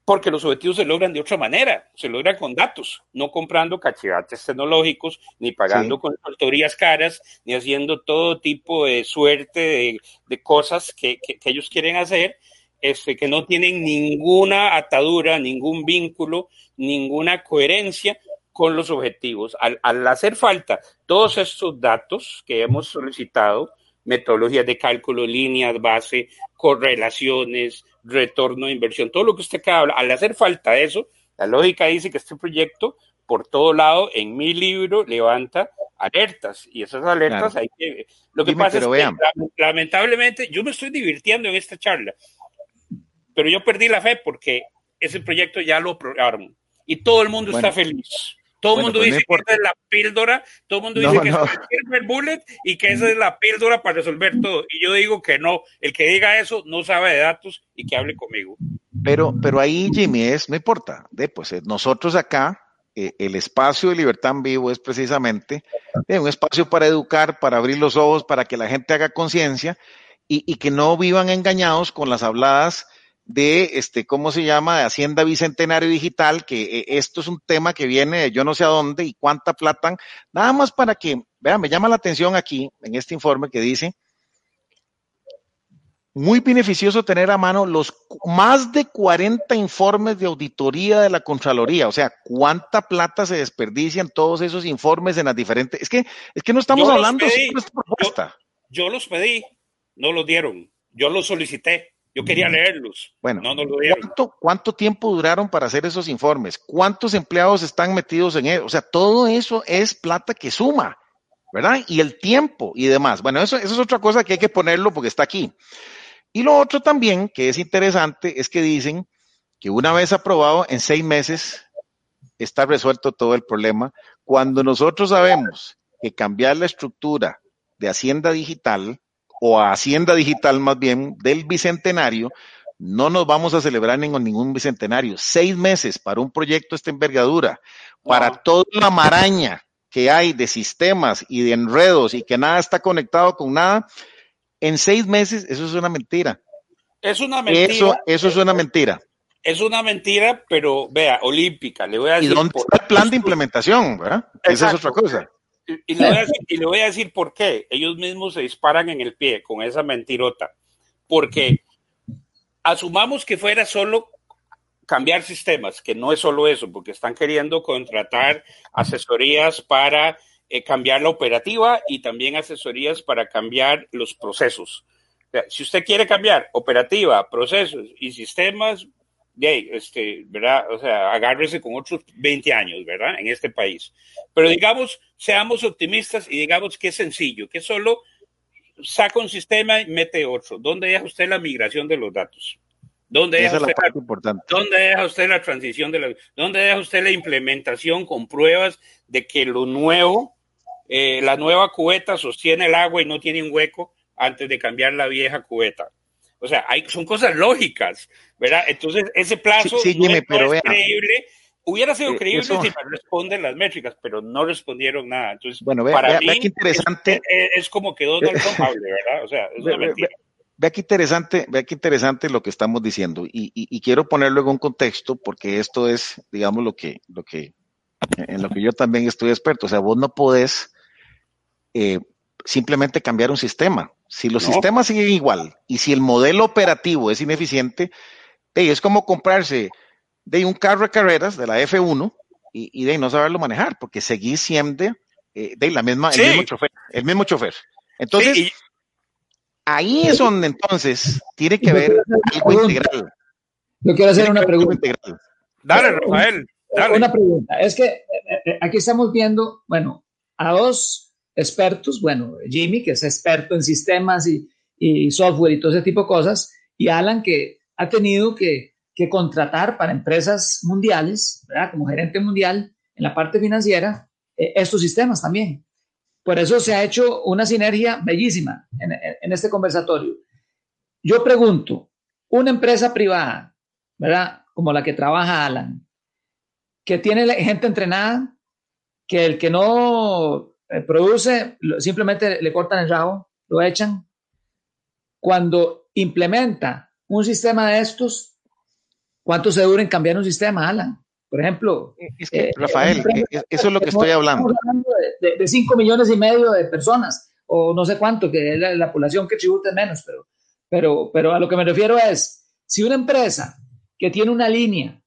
porque los objetivos se logran de otra manera, se logran con datos, no comprando cachivates tecnológicos, ni pagando sí. consultorías caras, ni haciendo todo tipo de suerte de, de cosas que, que, que, ellos quieren hacer, este, que no tienen ninguna atadura, ningún vínculo, ninguna coherencia con los objetivos. Al, al hacer falta todos estos datos que hemos solicitado, metodologías de cálculo, líneas, base, correlaciones, retorno de inversión, todo lo que usted acaba al hacer falta eso, la lógica dice que este proyecto por todo lado en mi libro levanta alertas y esas alertas hay que lo que pasa es que lamentablemente yo me estoy divirtiendo en esta charla pero yo perdí la fe porque ese proyecto ya lo aprobaron y todo el mundo está feliz todo el mundo pues dice que esa es la píldora, todo el mundo dice que es el bullet y que esa es la píldora para resolver todo. Y yo digo que no, el que diga eso no sabe de datos y que hable conmigo. Pero, pero ahí, Jimmy, es, no importa. De, pues eh, nosotros acá, eh, el espacio de libertad en vivo es precisamente eh, un espacio para educar, para abrir los ojos, para que la gente haga conciencia y, y, que no vivan engañados con las habladas de este, ¿cómo se llama? De Hacienda Bicentenario Digital, que eh, esto es un tema que viene de yo no sé a dónde y cuánta plata, nada más para que, vean, me llama la atención aquí en este informe que dice, muy beneficioso tener a mano los más de 40 informes de auditoría de la Contraloría, o sea, cuánta plata se desperdicia en todos esos informes en las diferentes, es que, es que no estamos hablando de propuesta. Yo, yo los pedí, no los dieron, yo los solicité yo quería leerlos. Bueno, ¿cuánto, tiempo duraron para hacer esos informes? ¿Cuántos empleados están metidos en eso? O sea, todo eso es plata que suma, ¿verdad? Y el tiempo y demás. Bueno, eso, eso es otra cosa que hay que ponerlo porque está aquí. Y lo otro también que es interesante es que dicen que una vez aprobado, en seis meses está resuelto todo el problema. Cuando nosotros sabemos que cambiar la estructura de Hacienda Digital o a Hacienda Digital más bien del Bicentenario, no nos vamos a celebrar ningún, ningún Bicentenario. Seis meses para un proyecto de esta envergadura, para toda la maraña que hay de sistemas y de enredos y que nada está conectado con nada, en seis meses eso es una mentira. Es una mentira. Eso, eso es una mentira. Es una mentira, pero vea, olímpica. Le voy a decir. ¿Y dónde está el plan de implementación? ¿verdad? Esa es otra cosa. Y, le voy a decir, por qué. Ellos mismos se disparan en el pie con esa mentirota. Porque asumamos que fuera solo cambiar sistemas, que no es solo eso, porque están queriendo contratar asesorías para eh, cambiar la operativa y también asesorías para cambiar los procesos. si usted quiere cambiar operativa, procesos y sistemas, gay, este, ¿verdad? O sea, agárrese con otros 20 años, ¿verdad? En este país. Pero digamos, seamos optimistas y digamos que es sencillo, que solo saca un sistema y mete otro. ¿Dónde deja usted la migración de los datos? ¿Dónde deja, usted la, ¿Dónde deja usted la transición de la, dónde deja usted la implementación con pruebas de que lo nuevo, eh, la nueva cubeta sostiene el agua y no tiene un hueco antes de cambiar la vieja cubeta? O sea, hay, son cosas lógicas, ¿verdad? Entonces, ese plazo no, es, creíble. Hubiera sido eh, creíble si me responden las métricas, pero no respondieron nada. Entonces, bueno, para mí, qué interesante. Es, como que Donald Trump hable, ¿verdad? O sea, es una mentira. Vea qué interesante, vea qué interesante lo que estamos diciendo y, y, quiero ponerlo en un contexto porque esto es, digamos, lo que, lo que, en lo que yo también estoy experto. O sea, vos no podés eh, simplemente cambiar un sistema. Si los sistemas siguen igual y si el modelo operativo es ineficiente, es como comprarse de un carro de carreras de la F1 y, de no saberlo manejar, porque seguís siendo eh, de la misma, el mismo chofer. El mismo chofer. Entonces, ahí es donde entonces tiene que haber algo integral. Yo quiero hacer una pregunta. Dale, Rafael. Dale. Una pregunta. Es que eh, eh, aquí estamos viendo, bueno, a dos expertos, bueno, Jimmy, que es experto en sistemas y, software y todo ese tipo de cosas, y Alan, que ha tenido que, contratar para empresas mundiales, ¿verdad? Como gerente mundial en la parte financiera, eh, estos sistemas también. Por eso se ha hecho una sinergia bellísima en, en este conversatorio. Yo pregunto, una empresa privada, ¿verdad? Como la que trabaja Alan, que tiene gente entrenada, que el que no eh, produce, simplemente le cortan el rabo, lo echan. Cuando implementa un sistema de estos, ¿cuánto se dura en cambiar un sistema, Alan? Por ejemplo, eh, Rafael, eh, eso es lo que estoy hablando. de, 5 millones y medio de personas, o no sé cuánto, que es la, población que tributa menos, pero, pero, pero a lo que me refiero es, si una empresa que tiene una línea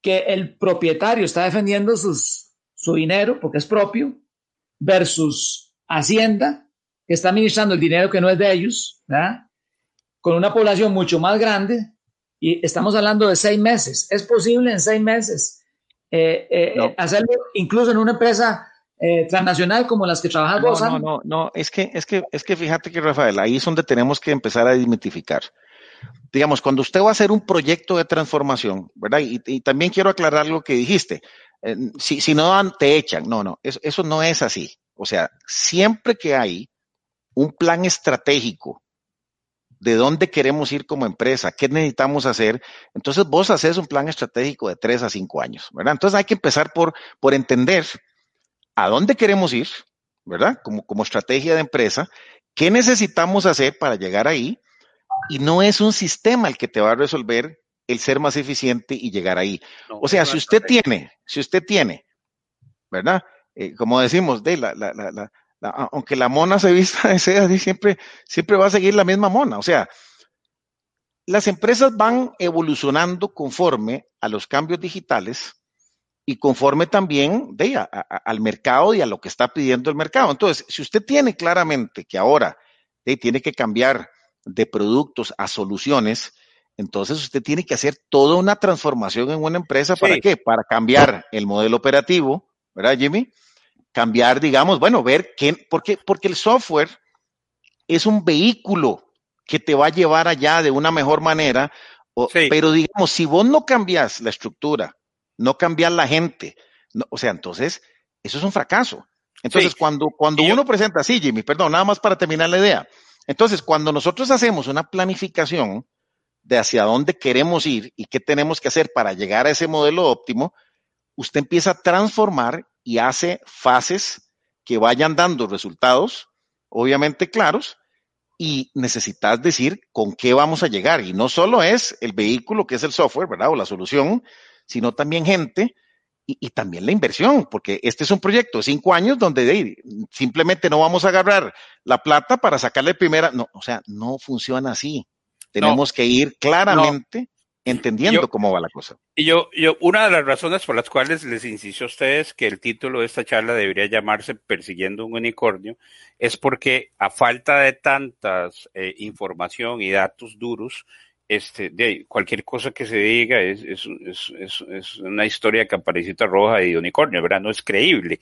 que el propietario está defendiendo sus, su dinero porque es propio versus Hacienda, que está administrando el dinero que no es de ellos, con una población mucho más grande, y estamos hablando de seis meses. ¿Es posible en seis meses eh, eh, hacerlo incluso en una empresa eh, transnacional como las que trabaja no, No, no, no, es que, es que, es que fíjate que Rafael, ahí es donde tenemos que empezar a desmitificar. Digamos, cuando usted va a hacer un proyecto de transformación, ¿verdad? Y, también quiero aclarar lo que dijiste. Eh, si, si, no te echan, no, no, eso, eso no es así. O sea, siempre que hay un plan estratégico de dónde queremos ir como empresa, qué necesitamos hacer, entonces vos haces un plan estratégico de tres a cinco años, ¿verdad? Entonces hay que empezar por, por entender a dónde queremos ir, ¿verdad? Como, como estrategia de empresa, qué necesitamos hacer para llegar ahí, y no es un sistema el que te va a resolver el ser más eficiente y llegar ahí. o sea, si usted tiene, si usted tiene, ¿verdad? Eh, como decimos, de la, la, la, aunque la mona se vista de seda, siempre, siempre va a seguir la misma mona. O sea, las empresas van evolucionando conforme a los cambios digitales y conforme también de, al mercado y a lo que está pidiendo el mercado. Entonces, si usted tiene claramente que ahora tiene que cambiar de productos a soluciones, entonces usted tiene que hacer toda una transformación en una empresa. ¿Para qué? Para cambiar el modelo operativo, ¿verdad, Jimmy? Cambiar, digamos, bueno, ver qué, porque, porque el software es un vehículo que te va a llevar allá de una mejor manera, pero digamos, si vos no cambias la estructura, no cambiar la gente. o sea, entonces, eso es un fracaso. Entonces, cuando, cuando uno presenta así, Jimmy, perdón, nada más para terminar la idea. Entonces, cuando nosotros hacemos una planificación de hacia dónde queremos ir y qué tenemos que hacer para llegar a ese modelo óptimo, usted empieza a transformar y hace fases que vayan dando resultados, obviamente claros, y necesitas decir con qué vamos a llegar. Y no solo es el vehículo que es el software, ¿verdad? O la solución, sino también gente y, también la inversión, porque este es un proyecto de cinco años donde simplemente no vamos a agarrar la plata para sacarle primera, no, o sea, no funciona así. Tenemos que ir claramente entendiendo cómo va la cosa. Y yo, yo, una de las razones por las cuales les insisto a ustedes que el título de esta charla debería llamarse Persiguiendo un unicornio, es porque a falta de tantas eh, información y datos duros, este, de cualquier cosa que se diga es, es, es, es, una historia caparecita roja y unicornio, ¿verdad? No es creíble.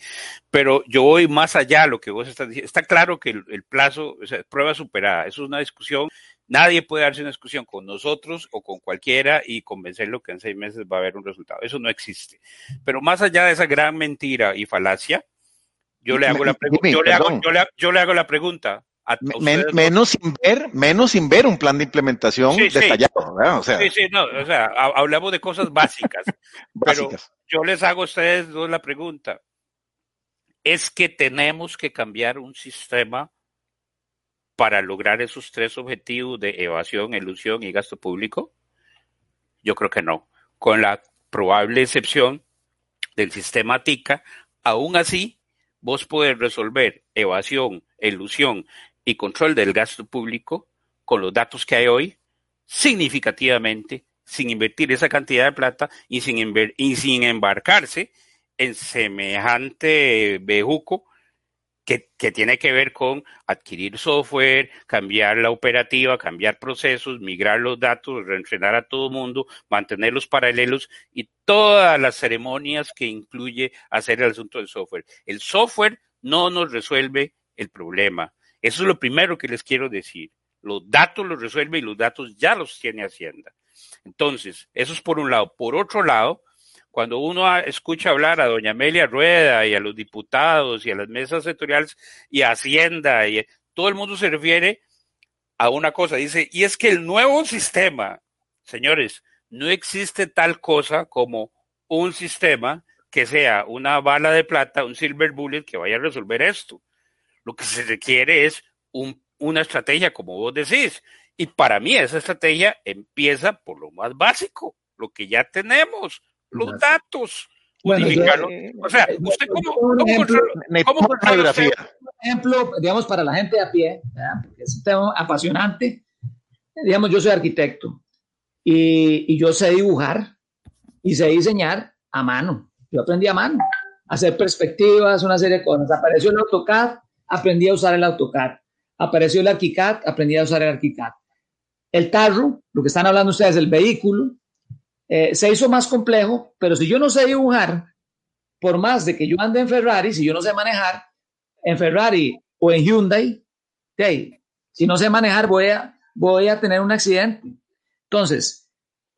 Pero yo voy más allá de lo que vos estás diciendo. Está claro que el, plazo, o sea, prueba superada, eso es una discusión. Nadie puede darse una discusión con nosotros o con cualquiera y convencerlo que en seis meses va a haber un resultado. Eso no existe. Pero más allá de esa gran mentira y falacia, yo le hago la pregunta, yo, le hago, yo, le, yo le hago la pregunta, menos sin ver, menos sin ver un plan de implementación detallado, O sea, sí, sí, no, o sea, hablamos de cosas básicas. básicas. Pero yo les hago a ustedes dos la pregunta. ¿Es que tenemos que cambiar un sistema para lograr esos tres objetivos de evasión, ilusión y gasto público? Yo creo que no. Con la probable excepción del sistema TICA, aún así, vos podés resolver evasión, ilusión y control del gasto público con los datos que hay hoy significativamente sin invertir esa cantidad de plata y sin, y sin embarcarse en semejante bejuco que, tiene que ver con adquirir software, cambiar la operativa, cambiar procesos, migrar los datos, reentrenar a todo mundo, mantenerlos paralelos y todas las ceremonias que incluye hacer el asunto del software. El software no nos resuelve el problema. Eso es lo primero que les quiero decir. Los datos los resuelve y los datos ya los tiene Hacienda. Entonces, eso es por un lado. Por otro lado, cuando uno escucha hablar a doña Amelia Rueda y a los diputados y a las mesas sectoriales y a Hacienda, y todo el mundo se refiere a una cosa. Dice, y es que el nuevo sistema, señores, no existe tal cosa como un sistema que sea una bala de plata, un silver bullet que vaya a resolver esto. Lo que se requiere es una estrategia, como vos decís. Y para mí esa estrategia empieza por lo más básico, lo que ya tenemos, los datos. Bueno, o sea, eh, ¿usted cómo, cómo, ejemplo, ejemplo, digamos, para la gente de a pie, porque es un tema apasionante. Digamos, yo soy arquitecto y, y yo sé dibujar y diseñar a mano. Yo aprendí a mano, a hacer perspectivas, una serie de cosas. Apareció el AutoCAD, aprendí a usar el AutoCAD. Apareció el ArchiCAD, aprendí a usar el ArchiCAD. El tarro, lo que están hablando ustedes, el vehículo, eh, se hizo más complejo, pero si yo no sé dibujar, por más de que yo ande en Ferrari, si yo no sé manejar en Ferrari o en Hyundai, si no sé manejar voy a, voy a tener un accidente. Entonces,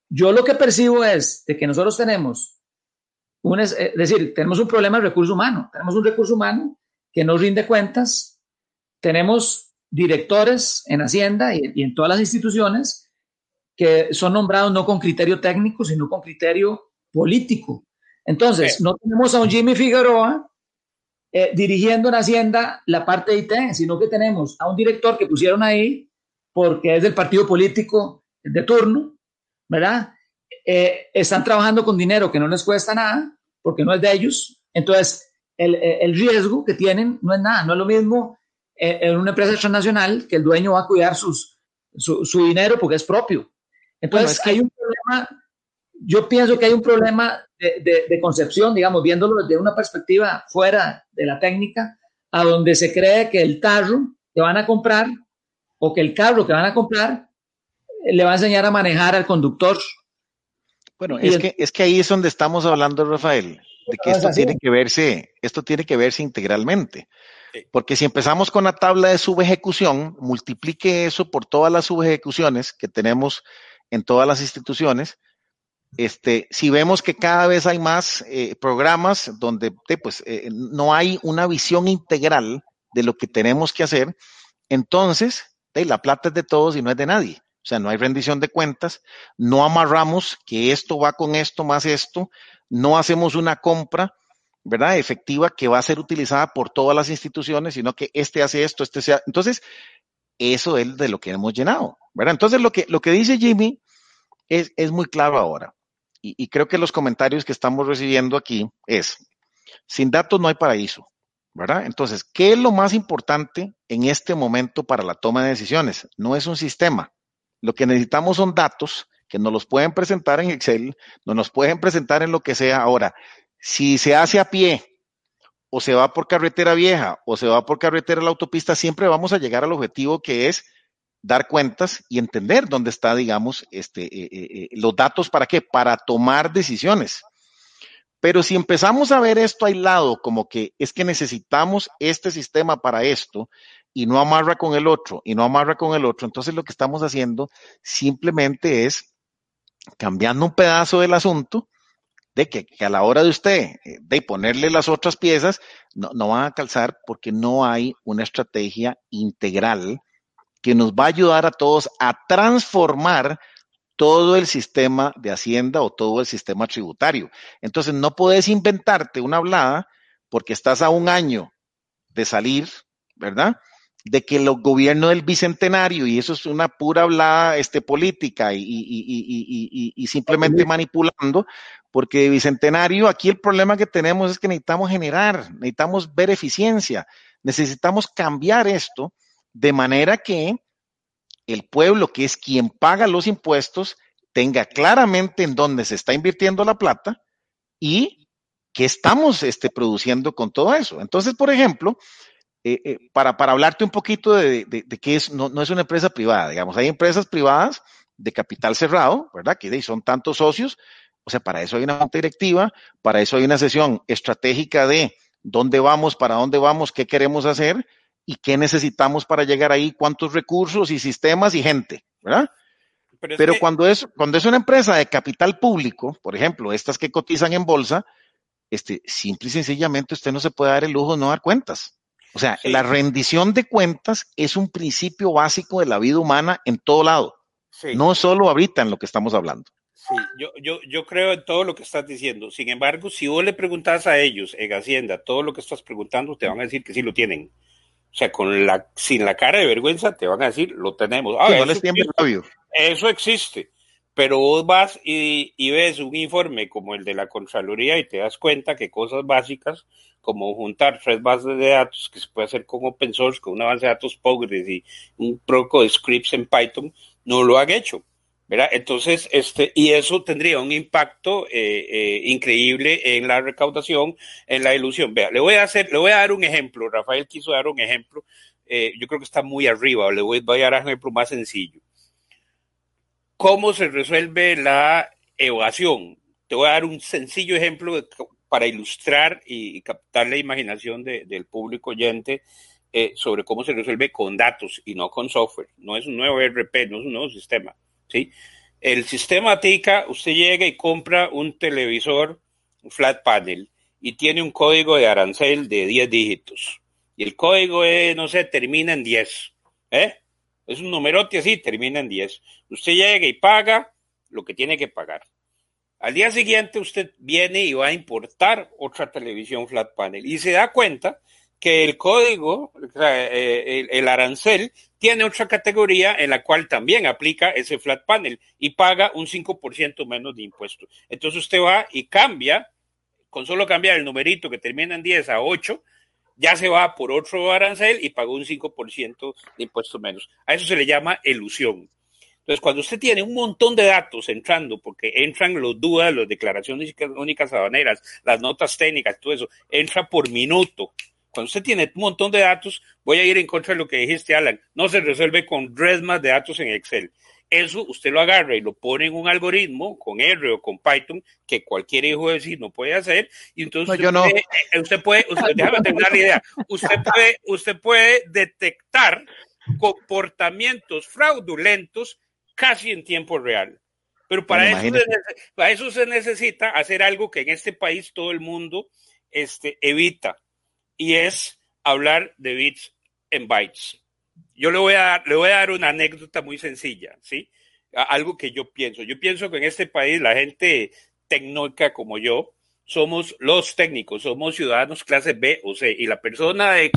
yo lo que percibo es de que nosotros tenemos, un, es decir, tenemos un problema de recurso humano, tenemos un recurso humano que no rinde cuentas, tenemos directores en Hacienda y en todas las instituciones que son nombrados no con criterio técnico, sino con criterio político. Entonces, no tenemos a un Jimmy Figueroa eh, dirigiendo en Hacienda la parte de IT, sino que tenemos a un director que pusieron ahí porque es del partido político de turno, ¿verdad? Eh, están trabajando con dinero que no les cuesta nada, porque no es de ellos. Entonces, el, el riesgo que tienen no es nada, no es lo mismo eh, en una empresa transnacional que el dueño va a cuidar sus, su, su dinero porque es propio. Entonces, hay un problema, yo pienso que hay un problema de, de, concepción, digamos, viéndolo desde una perspectiva fuera de la técnica, a donde se cree que el tarro que van a comprar o que el carro que van a comprar eh, le va a enseñar a manejar al conductor. Bueno, es, que, es que ahí es donde estamos hablando, Rafael, de que esto tiene que verse, esto tiene que verse integralmente. Porque si empezamos con la tabla de subejecución, multiplique eso por todas las subejecuciones que tenemos en todas las instituciones. Este, si vemos que cada vez hay más eh, programas donde pues, eh, no hay una visión integral de lo que tenemos que hacer, entonces la plata es de todos y no es de nadie. O sea, no hay rendición de cuentas, no amarramos que esto va con esto más esto, no hacemos una compra, ¿verdad? Efectiva que va a ser utilizada por todas las instituciones, sino que este hace esto, este sea. Entonces, eso es de lo que hemos llenado, ¿verdad? Entonces, lo que, lo que dice Jimmy es, es muy claro ahora. Y, y, creo que los comentarios que estamos recibiendo aquí es, sin datos no hay paraíso, ¿verdad? Entonces, ¿qué es lo más importante en este momento para la toma de decisiones? No es un sistema. Lo que necesitamos son datos que nos los pueden presentar en Excel, nos los pueden presentar en lo que sea. Ahora, si se hace a pie o se va por carretera vieja o se va por carretera a la autopista, siempre vamos a llegar al objetivo que es dar cuentas y entender dónde está, digamos, este, eh, eh, eh, los datos para qué, para tomar decisiones. Pero si empezamos a ver esto aislado, como que es que necesitamos este sistema para esto y no amarra con el otro y no amarra con el otro, entonces lo que estamos haciendo simplemente es cambiando un pedazo del asunto de que, a la hora de usted de ponerle las otras piezas, no, no, van a calzar porque no hay una estrategia integral que nos va a ayudar a todos a transformar todo el sistema de Hacienda o todo el sistema tributario. Entonces, no puedes inventarte una hablada porque estás a un año de salir, ¿verdad? de que el gobierno del bicentenario, y eso es una pura hablada este, política y, y, y, y, simplemente manipulando, porque de bicentenario aquí el problema que tenemos es que necesitamos generar, necesitamos ver eficiencia, necesitamos cambiar esto de manera que el pueblo, que es quien paga los impuestos, tenga claramente en dónde se está invirtiendo la plata y qué estamos este, produciendo con todo eso. Entonces, por ejemplo, eh, eh, para, para hablarte un poquito de, de, es, no, no, es una empresa privada, digamos, hay empresas privadas de capital cerrado, ¿verdad? Que son tantos socios, o sea, para eso hay una junta directiva, para eso hay una sesión estratégica de dónde vamos, para dónde vamos, qué queremos hacer y qué necesitamos para llegar ahí, cuántos recursos y sistemas y gente, ¿verdad? Pero, Pero que... cuando, es, cuando es una empresa de capital público, por ejemplo, estas que cotizan en bolsa, este, simple y sencillamente usted no se puede dar el lujo de no dar cuentas. O sea, sí. la rendición de cuentas es un principio básico de la vida humana en todo lado. Sí. No solo ahorita en lo que estamos hablando. Sí, yo, yo, yo creo en todo lo que estás diciendo. Sin embargo, si vos le preguntas a ellos en Hacienda todo lo que estás preguntando, te van a decir que sí lo tienen. O sea, con la, sin la cara de vergüenza te van a decir, lo tenemos. Ah, sí, no les eso, eso existe pero vos vas y, y, ves un informe como el de la Contraloría y te das cuenta que cosas básicas como juntar tres bases de datos que se puede hacer con open source, con una base de datos Postgres y un poco de scripts en Python, no lo han hecho. ¿Verdad? Entonces, este, y eso tendría un impacto eh, eh, increíble en la recaudación, en la ilusión. Vea, le voy a hacer, le voy a dar un ejemplo. Rafael quiso dar un ejemplo. Eh, yo creo que está muy arriba. Le voy, voy a dar un ejemplo más sencillo. ¿Cómo se resuelve la evasión? Te voy a dar un sencillo ejemplo para ilustrar y captar la imaginación de, del público oyente eh, sobre cómo se resuelve con datos y no con software. No es un nuevo RP, no es un nuevo sistema. ¿Sí? El sistema TICA, usted llega y compra un televisor flat panel y tiene un código de arancel de 10 dígitos. Y el código, no sé, termina en 10. ¿eh? Es un numerote así, termina en 10. Usted llega y paga lo que tiene que pagar. Al día siguiente usted viene y va a importar otra televisión flat panel y se da cuenta que el código, eh, el, arancel, tiene otra categoría en la cual también aplica ese flat panel y paga un 5% menos de impuestos. Entonces usted va y cambia, con solo cambiar el numerito que termina en 10 a 8, ya se va por otro arancel y pagó un 5% de impuestos menos. A eso se le llama ilusión. Entonces, cuando usted tiene un montón de datos entrando, porque entran los dudas, las declaraciones únicas aduaneras, las notas técnicas, todo eso, entra por minuto. Cuando usted tiene un montón de datos, voy a ir en contra de lo que dijiste, Alan, no se resuelve con resmas de datos en Excel. Eso usted lo agarra y lo pone en un algoritmo con R o con Python que cualquier hijo de sí no puede hacer. Y entonces no, usted, puede, usted, puede, usted, déjame terminar la idea. Usted puede, usted puede detectar comportamientos fraudulentos casi en tiempo real. Pero para, eso se, para eso se necesita hacer algo que en este país todo el mundo este, evita y es hablar de bits en bytes. Yo le voy a dar, le voy a dar una anécdota muy sencilla, ¿sí? Algo que yo pienso. Yo pienso que en este país la gente tecnónica como yo somos los técnicos, somos ciudadanos clase B o C y la persona de,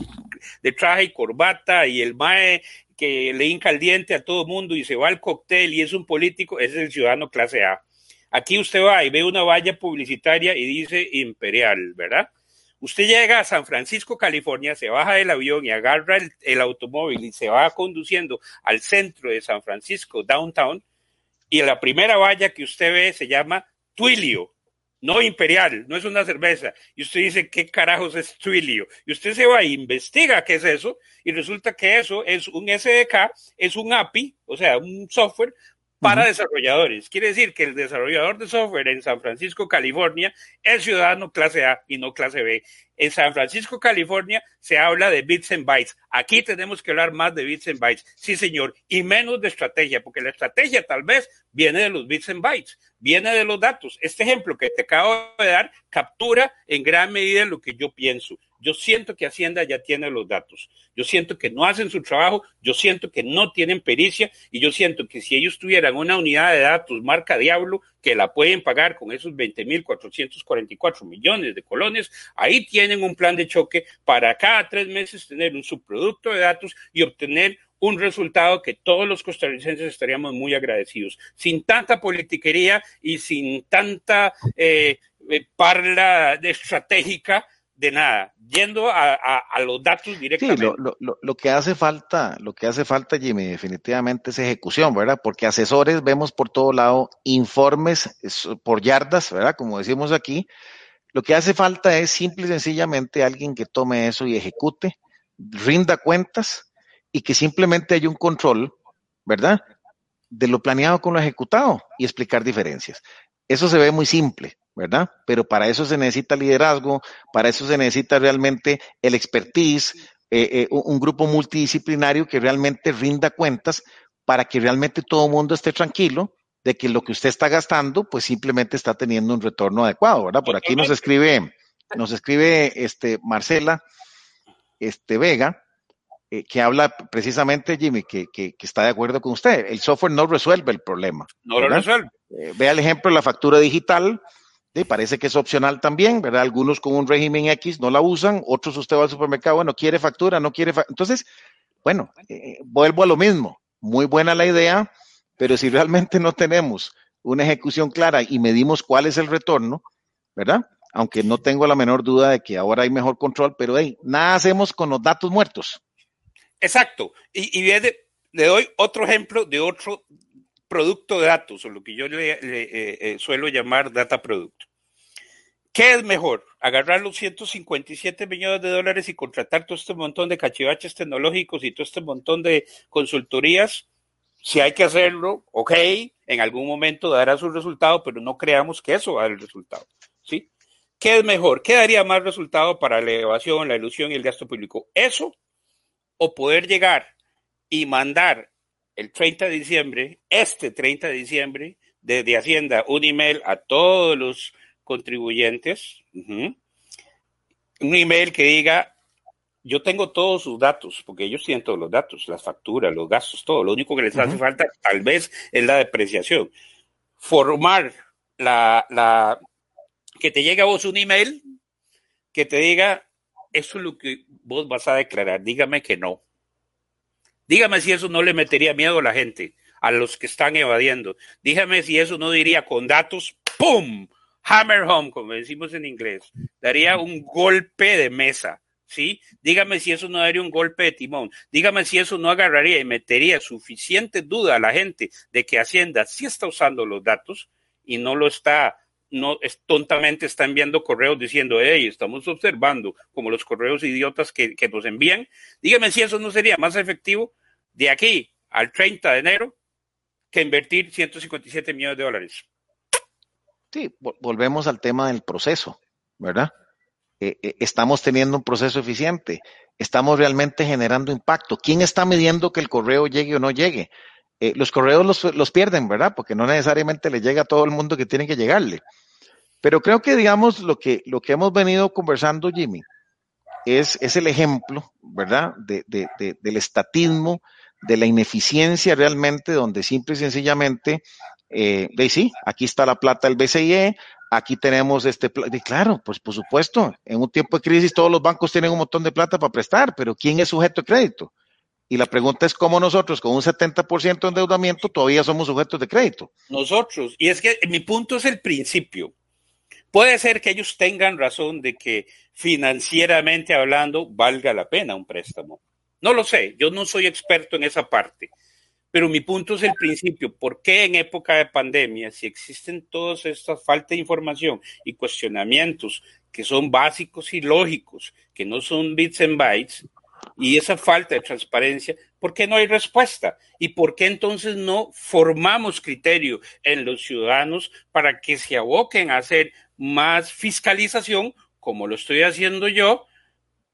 traje y corbata y el MAE que le hinca el diente a todo mundo y se va al cóctel y es un político, es el ciudadano clase A. Aquí usted va y ve una valla publicitaria y dice imperial, ¿verdad? Usted llega a San Francisco, California, se baja del avión y agarra el, automóvil y se va conduciendo al centro de San Francisco, downtown, y la primera valla que usted ve se llama Twilio, no imperial, no es una cerveza. Y usted dice, ¿qué carajos es Twilio? Y usted se va e investiga qué es eso, y resulta que eso es un SDK, es un API, o sea, un software para desarrolladores. Quiere decir que el desarrollador de software en San Francisco, California, es ciudadano clase A y no clase B. En San Francisco, California, se habla de bits and bytes. Aquí tenemos que hablar más de bits and bytes. Sí, señor, y menos de estrategia, porque la estrategia tal vez viene de los bits and bytes, viene de los datos. Este ejemplo que te acabo de dar captura en gran medida lo que yo pienso. Yo siento que Hacienda ya tiene los datos. Yo siento que no hacen su trabajo, yo siento que no tienen pericia y yo siento que si ellos tuvieran una unidad de datos marca Diablo que la pueden pagar con esos 20.444 millones de colones, ahí tienen un plan de choque para cada tres meses tener un subproducto de datos y obtener un resultado que todos los costarricenses estaríamos muy agradecidos. Sin tanta politiquería y sin tanta eh, eh parla estratégica de nada, yendo a, los datos directamente. Sí, lo, que hace falta, lo que hace falta, Jimmy, definitivamente es ejecución, ¿verdad? Porque asesores vemos por todo lado, informes por yardas, ¿verdad? Como decimos aquí. Lo que hace falta es simple y sencillamente alguien que tome eso y ejecute, rinda cuentas y que simplemente haya un control, ¿verdad? De lo planeado con lo ejecutado y explicar diferencias. Eso se ve muy simple, ¿verdad? Pero para eso se necesita liderazgo, para eso se necesita realmente el expertise, eh, eh, un grupo multidisciplinario que realmente rinda cuentas para que realmente todo el mundo esté tranquilo de que lo que usted está gastando, pues simplemente está teniendo un retorno adecuado, ¿verdad? Por aquí nos escribe, nos escribe este Marcela, este Vega, eh, que habla precisamente, Jimmy, que, que, está de acuerdo con usted. El software no resuelve el problema. No lo resuelve. vea el ejemplo de la factura digital, parece que es opcional también, ¿verdad? Algunos con un régimen X no la usan, otros usted va al supermercado, bueno, quiere factura, no quiere. Entonces, bueno, eh, vuelvo a lo mismo. Muy buena la idea, pero si realmente no tenemos una ejecución clara y medimos cuál es el retorno, ¿verdad? Aunque no tengo la menor duda de que ahora hay mejor control, pero hey, nada hacemos con los datos muertos. Exacto. Y, y le doy otro ejemplo de otro producto datos, o lo que yo le, eh, eh, suelo llamar data producto. ¿Qué es mejor? Agarrar los 157 millones de dólares y contratar todo este montón de cachivaches tecnológicos y todo este montón de consultorías. Si hay que hacerlo, ok, en algún momento dará su resultado, pero no creamos que eso va a dar el resultado. ¿sí? ¿Qué es mejor? ¿Qué daría más resultado para la elevación, la ilusión y el gasto público? ¿Eso o poder llegar y mandar el 30 de diciembre, este 30 de diciembre, desde Hacienda, un email a todos los contribuyentes, un email que diga, yo tengo todos sus datos, porque ellos tienen todos los datos, las facturas, los gastos, todo. Lo único que les hace falta tal vez es la depreciación. Formar la, la, que te llegue a vos un email que te diga, eso es lo que vos vas a declarar, dígame que no. Dígame si eso no le metería miedo a la gente, a los que están evadiendo. Dígame si eso no diría con datos, ¡pum! hammer home, como decimos en inglés, daría un golpe de mesa, ¿sí? Dígame si eso no daría un golpe de timón, dígame si eso no agarraría y metería suficiente duda a la gente de que Hacienda sí está usando los datos y no lo está, no es, tontamente está enviando correos diciendo, hey, estamos observando, como los correos idiotas que, que nos envían, dígame si eso no sería más efectivo de aquí al 30 de enero que invertir 157 millones de dólares. Sí, volvemos al tema del proceso, ¿verdad? Eh, eh, estamos teniendo un proceso eficiente, estamos realmente generando impacto. ¿Quién está midiendo que el correo llegue o no llegue? Eh, los correos los, pierden, ¿verdad? Porque no necesariamente le llega a todo el mundo que tiene que llegarle. Pero creo que, digamos, lo que, lo que hemos venido conversando, Jimmy, es, es el ejemplo, ¿verdad? De, de, del estatismo, de la ineficiencia realmente, donde simple y sencillamente eh, sí, aquí está la plata del BCIE, aquí tenemos este, claro, pues por supuesto, en un tiempo de crisis todos los bancos tienen un montón de plata para prestar, pero ¿quién es sujeto de crédito? Y la pregunta es cómo nosotros con un 70% de endeudamiento todavía somos sujetos de crédito. Nosotros, y es que mi punto es el principio. Puede ser que ellos tengan razón de que financieramente hablando valga la pena un préstamo. No lo sé, yo no soy experto en esa parte. Pero mi punto es el principio. ¿Por qué en época de pandemia, si existen todas estas falta de información y cuestionamientos que son básicos y lógicos, que no son bits and bytes, y esa falta de transparencia, ¿por qué no hay respuesta? ¿Y por qué entonces no formamos criterio en los ciudadanos para que se aboquen a hacer más fiscalización, como lo estoy haciendo yo,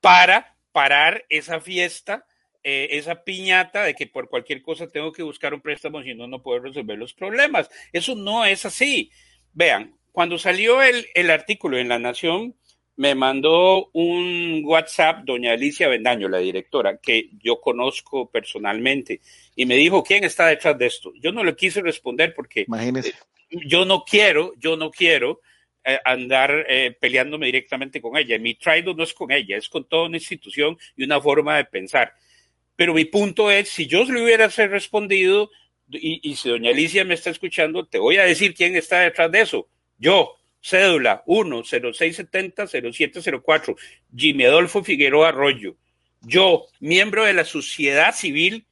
para parar esa fiesta eh, esa piñata de que por cualquier cosa tengo que buscar un préstamo, si no, no puedo resolver los problemas. Eso no es así. Vean, cuando salió el, el artículo en La Nación, me mandó un WhatsApp doña Alicia Bendaño, la directora, que yo conozco personalmente, y me dijo, ¿quién está detrás de esto? Yo no le quise responder porque Imagínese. Yo no quiero, yo no quiero eh, andar peleándome directamente con ella. Mi traido no es con ella, es con toda una institución y una forma de pensar. Pero mi punto es, si yo le hubiera respondido, y, si doña Alicia me está escuchando, te voy a decir quién está detrás de eso. Yo, cédula 10670-0704, Jimmy Adolfo Figueroa Arroyo. Yo, miembro de la sociedad civil,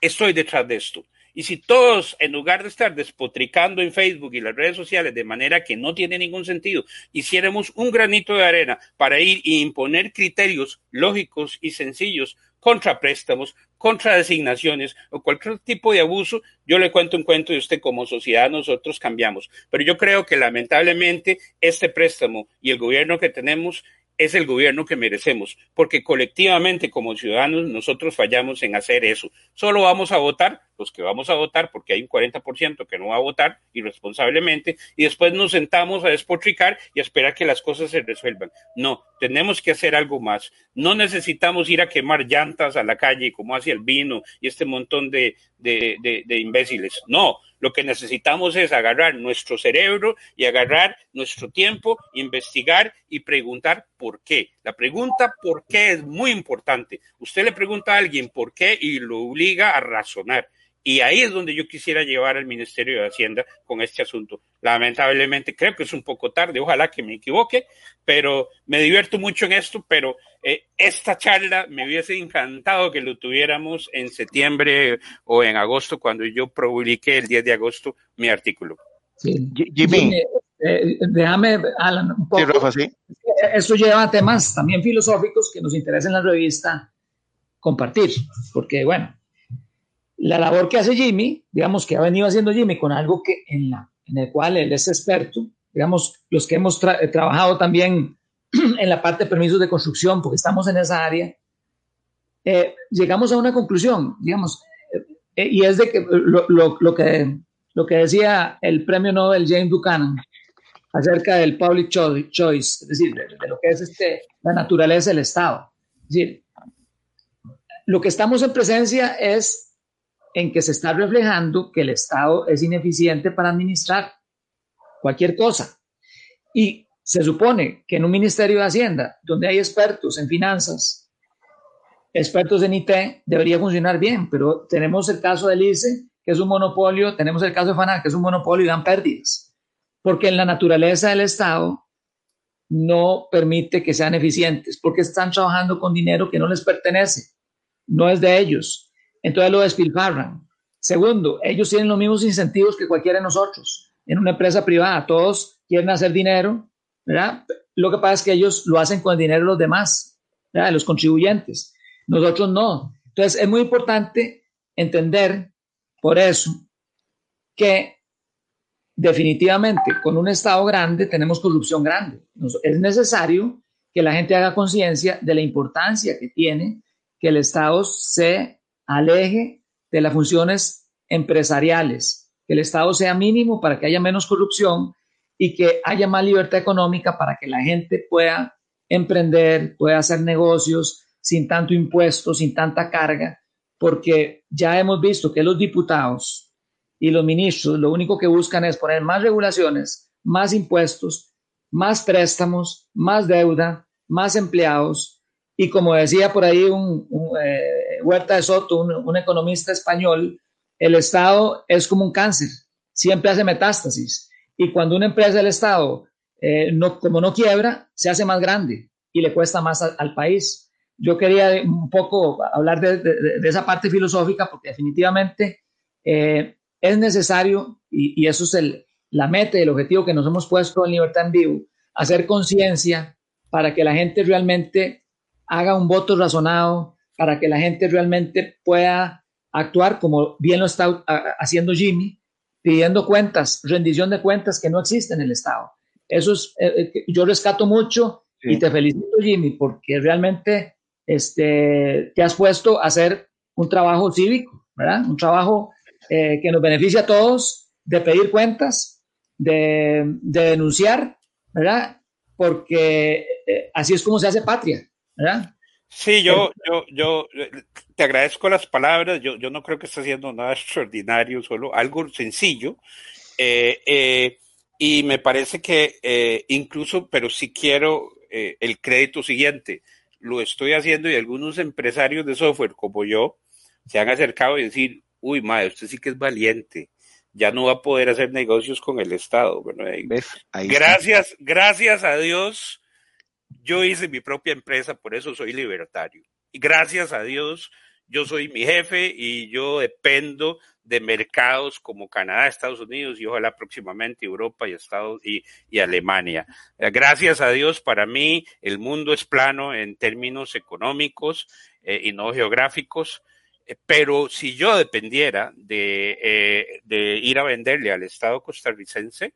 estoy detrás de esto. Y si todos, en lugar de estar despotricando en Facebook y las redes sociales de manera que no tiene ningún sentido, hiciéramos un granito de arena para ir e imponer criterios lógicos y sencillos contra préstamos, contra designaciones o cualquier tipo de abuso, yo le cuento un cuento y usted como sociedad nosotros cambiamos. Pero yo creo que lamentablemente este préstamo y el gobierno que tenemos es el gobierno que merecemos, porque colectivamente como ciudadanos nosotros fallamos en hacer eso. Solo vamos a votar los que vamos a votar, porque hay un 40% que no va a votar irresponsablemente, y después nos sentamos a despotricar y a esperar que las cosas se resuelvan. No, tenemos que hacer algo más. No necesitamos ir a quemar llantas a la calle como hace el vino y este montón de, de, de, de imbéciles. No, lo que necesitamos es agarrar nuestro cerebro y agarrar nuestro tiempo, investigar y preguntar por qué. La pregunta por qué es muy importante. Usted le pregunta a alguien por qué y lo obliga a razonar. Y ahí es donde yo quisiera llevar al Ministerio de Hacienda con este asunto. Lamentablemente creo que es un poco tarde, ojalá que me equivoque, pero me divierto mucho en esto, pero eh, esta charla me hubiese encantado que lo tuviéramos en septiembre o en agosto, cuando yo publiqué el 10 de agosto mi artículo. Jimmy. Eh, déjame, Alan, un poco. Esto lleva a temas también filosóficos que nos interesa en la revista compartir, porque bueno, la labor que hace Jimmy, digamos que ha venido haciendo Jimmy con algo que en, la, en el cual él es experto, digamos, los que hemos trabajado también en la parte de permisos de construcción, porque estamos en esa área, eh, llegamos a una conclusión, digamos, eh, y es de que lo, lo, lo, que lo que decía el premio Nobel James Buchanan acerca del public choice, es decir, de, de lo que es este, la naturaleza del Estado. Es decir, lo que estamos en presencia es en que se está reflejando que el Estado es ineficiente para administrar cualquier cosa. Y se supone que en un Ministerio de Hacienda, donde hay expertos en finanzas, expertos en IT, debería funcionar bien, pero tenemos el caso del ICE, que es un monopolio, tenemos el caso de FANA, que es un monopolio y dan pérdidas, porque en la naturaleza del Estado no permite que sean eficientes, porque están trabajando con dinero que no les pertenece, no es de ellos entonces lo despilfarran. Segundo, ellos tienen los mismos incentivos que cualquiera de nosotros. En una empresa privada, todos quieren hacer dinero, ¿verdad? Lo que pasa es que ellos lo hacen con el dinero de los demás, ¿verdad? de los contribuyentes. Nosotros no. Entonces es muy importante entender por eso que definitivamente con un Estado grande tenemos corrupción grande. Es necesario que la gente haga conciencia de la importancia que tiene que el Estado se aleje de las funciones empresariales, que el Estado sea mínimo para que haya menos corrupción y que haya más libertad económica para que la gente pueda emprender, pueda hacer negocios sin tanto impuesto, sin tanta carga, porque ya hemos visto que los diputados y los ministros lo único que buscan es poner más regulaciones, más impuestos, más préstamos, más deuda, más empleados y como decía por ahí un, eh, Huerta de Soto, un, economista español, el Estado es como un cáncer, siempre hace metástasis. Y cuando una empresa del Estado, eh, no, como no quiebra, se hace más grande y le cuesta más al país. Yo quería un poco hablar de, esa parte filosófica porque definitivamente eh, es necesario, y, y eso es el, la meta y el objetivo que nos hemos puesto en Libertad en Vivo, hacer conciencia para que la gente realmente haga un voto razonado para que la gente realmente pueda actuar como bien lo está haciendo Jimmy, pidiendo cuentas, rendición de cuentas que no existen en el Estado. Eso es, eh, eh, yo rescato mucho y te felicito Jimmy porque realmente este, te has puesto a hacer un trabajo cívico, ¿verdad? Un trabajo eh, que nos beneficia a todos, de pedir cuentas, de, de denunciar, ¿verdad? Porque así es como se hace patria. Sí, yo, yo, yo te agradezco las palabras. Yo, yo no creo que esté haciendo nada extraordinario, solo algo sencillo. Eh, eh, y me parece que eh, incluso, pero si quiero el crédito siguiente, lo estoy haciendo y algunos empresarios de software como yo se han acercado y decir, uy, madre, usted sí que es valiente, ya no va a poder hacer negocios con el Estado. Bueno, gracias, gracias a Dios yo hice mi propia empresa, por eso soy libertario. Y gracias a Dios, yo soy mi jefe y yo dependo de mercados como Canadá, Estados Unidos y ojalá próximamente Europa y Estados y, Alemania. Eh, gracias a Dios, para mí el mundo es plano en términos económicos eh, y no geográficos. Eh, pero si yo dependiera de, de, ir a venderle al Estado costarricense,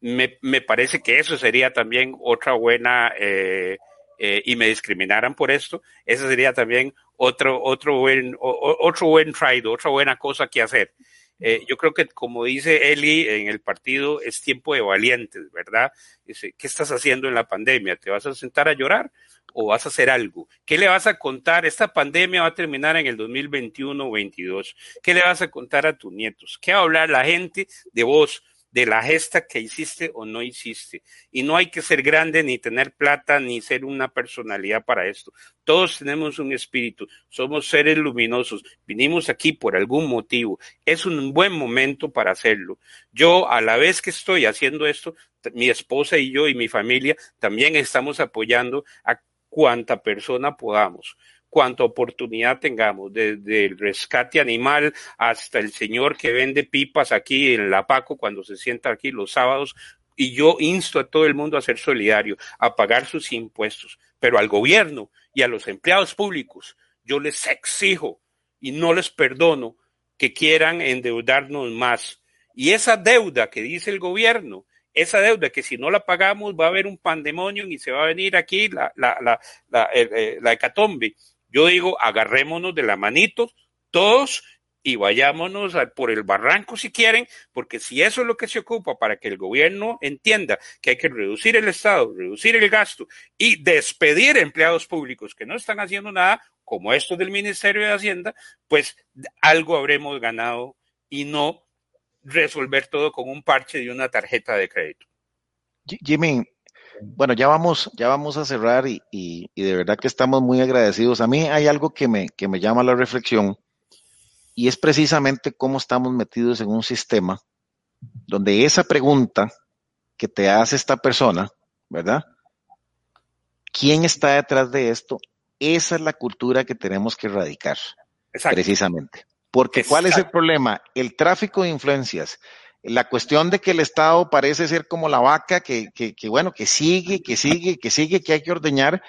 me, me, parece que eso sería también otra buena, eh, eh, y me discriminaran por esto, eso sería también otro, otro buen, otro buen otra buena cosa que hacer. Eh, yo creo que, como dice Eli en el partido, es tiempo de valientes, ¿verdad? Dice, ¿qué estás haciendo en la pandemia? ¿Te vas a sentar a llorar o vas a hacer algo? ¿Qué le vas a contar? Esta pandemia va a terminar en el 2021 o 2022. ¿Qué le vas a contar a tus nietos? ¿Qué va a hablar la gente de vos? De la gesta que hiciste o no hiciste. Y no hay que ser grande, ni tener plata, ni ser una personalidad para esto. Todos tenemos un espíritu, somos seres luminosos, vinimos aquí por algún motivo. Es un buen momento para hacerlo. Yo, a la vez que estoy haciendo esto, mi esposa y yo y mi familia también estamos apoyando a cuanta persona podamos cuanta oportunidad tengamos, desde el rescate animal hasta el señor que vende pipas aquí en La Paco cuando se sienta aquí los sábados. Y yo insto a todo el mundo a ser solidario, a pagar sus impuestos, pero al gobierno y a los empleados públicos, yo les exijo y no les perdono que quieran endeudarnos más. Y esa deuda que dice el gobierno, esa deuda que si no la pagamos va a haber un pandemonio y se va a venir aquí la, la, la, la, eh, la hecatombe. Yo digo, agarrémonos de la manito todos y vayámonos por el barranco si quieren, porque si eso es lo que se ocupa para que el gobierno entienda que hay que reducir el Estado, reducir el gasto y despedir empleados públicos que no están haciendo nada, como esto del Ministerio de Hacienda, pues algo habremos ganado y no resolver todo con un parche de una tarjeta de crédito. Jimmy, bueno, ya vamos, ya vamos a cerrar y, y, de verdad que estamos muy agradecidos. A mí hay algo que me, que me llama la reflexión y es precisamente cómo estamos metidos en un sistema donde esa pregunta que te hace esta persona, ¿verdad? ¿Quién está detrás de esto? Esa es la cultura que tenemos que erradicar, precisamente. Porque ¿cuál es el problema? El tráfico de influencias la cuestión de que el Estado parece ser como la vaca, que, que, que, bueno, que sigue, que sigue, que sigue, que hay que ordeñar,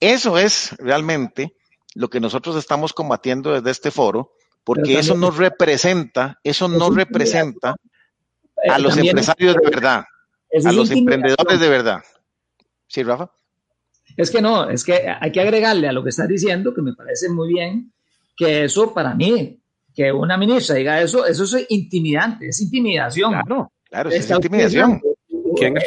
eso es realmente lo que nosotros estamos combatiendo desde este foro, porque eso no representa, eso no representa a los empresarios de verdad, a los emprendedores de verdad. ¿Sí, Rafa? Es que no, es que hay que agregarle a lo que estás diciendo, que me parece muy bien, que eso para mí que una ministra diga eso, eso es intimidante, es intimidación. Claro, claro, es intimidación. ¿Quién es?